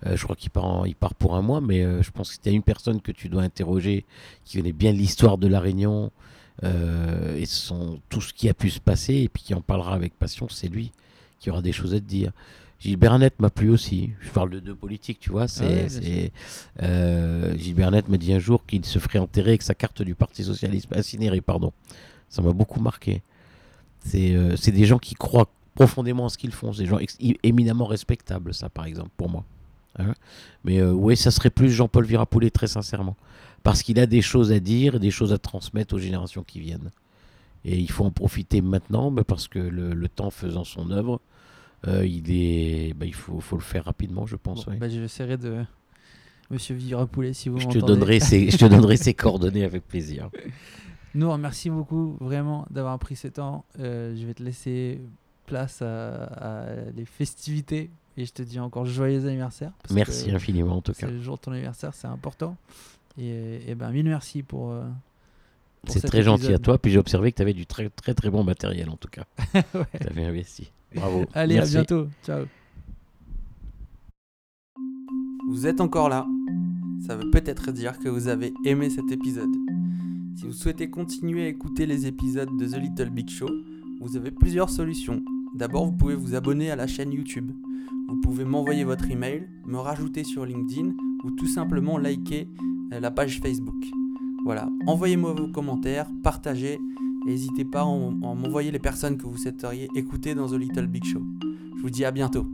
euh, je crois qu'il part, en- il part pour un mois, mais je pense que tu as une personne que tu dois interroger qui connaît bien l'histoire de la Réunion et son, tout ce qui a pu se passer, et puis qui en parlera avec passion, c'est lui qui aura des choses à te dire. Gilbert Annette m'a plu aussi. Je parle de deux politiques, tu vois. C'est, Ouais, euh, Gilbert Annette m'a dit un jour qu'il se ferait enterrer avec sa carte du Parti Socialiste, incinérée, pardon. Ça m'a beaucoup marqué. C'est, euh, c'est des gens qui croient profondément en ce qu'ils font. C'est des gens éminemment respectables, ça, par exemple, pour moi. Hein. Mais euh, oui, ça serait plus Jean-Paul Virapoulet, très sincèrement. Parce qu'il a des choses à dire, des choses à transmettre aux générations qui viennent. Et il faut en profiter maintenant, mais parce que le, le temps faisant son œuvre, euh, il, est, bah, il faut, faut le faire rapidement, je pense. Bon, ouais. bah, je essaierai de. Monsieur Virapoulet, si vous je, te m'entendez. donnerai ses, je te donnerai ses coordonnées avec plaisir. *laughs* Nour, merci beaucoup vraiment d'avoir pris ce temps. Euh, je vais te laisser place à, à les festivités et je te dis encore joyeux anniversaire. parce Merci que infiniment en tout cas. C'est le jour de ton anniversaire, c'est important. Et, et ben mille merci pour. euh, pour C'est très gentil à toi, puis j'ai observé que tu avais du très très très bon matériel en tout cas. *laughs* Ouais. Tu avais investi. Bravo. Allez, Merci. à bientôt. Ciao. Vous êtes encore là. Ça veut peut-être dire que vous avez aimé cet épisode. Si vous souhaitez continuer à écouter les épisodes de The Little Big Show, vous avez plusieurs solutions. D'abord, vous pouvez vous abonner à la chaîne YouTube. Vous pouvez m'envoyer votre email, me rajouter sur LinkedIn ou tout simplement liker euh, la page Facebook. Voilà, envoyez-moi vos commentaires, partagez n'hésitez pas à m'envoyer les personnes que vous souhaiteriez écouter dans The Little Big Show. Je vous dis à bientôt.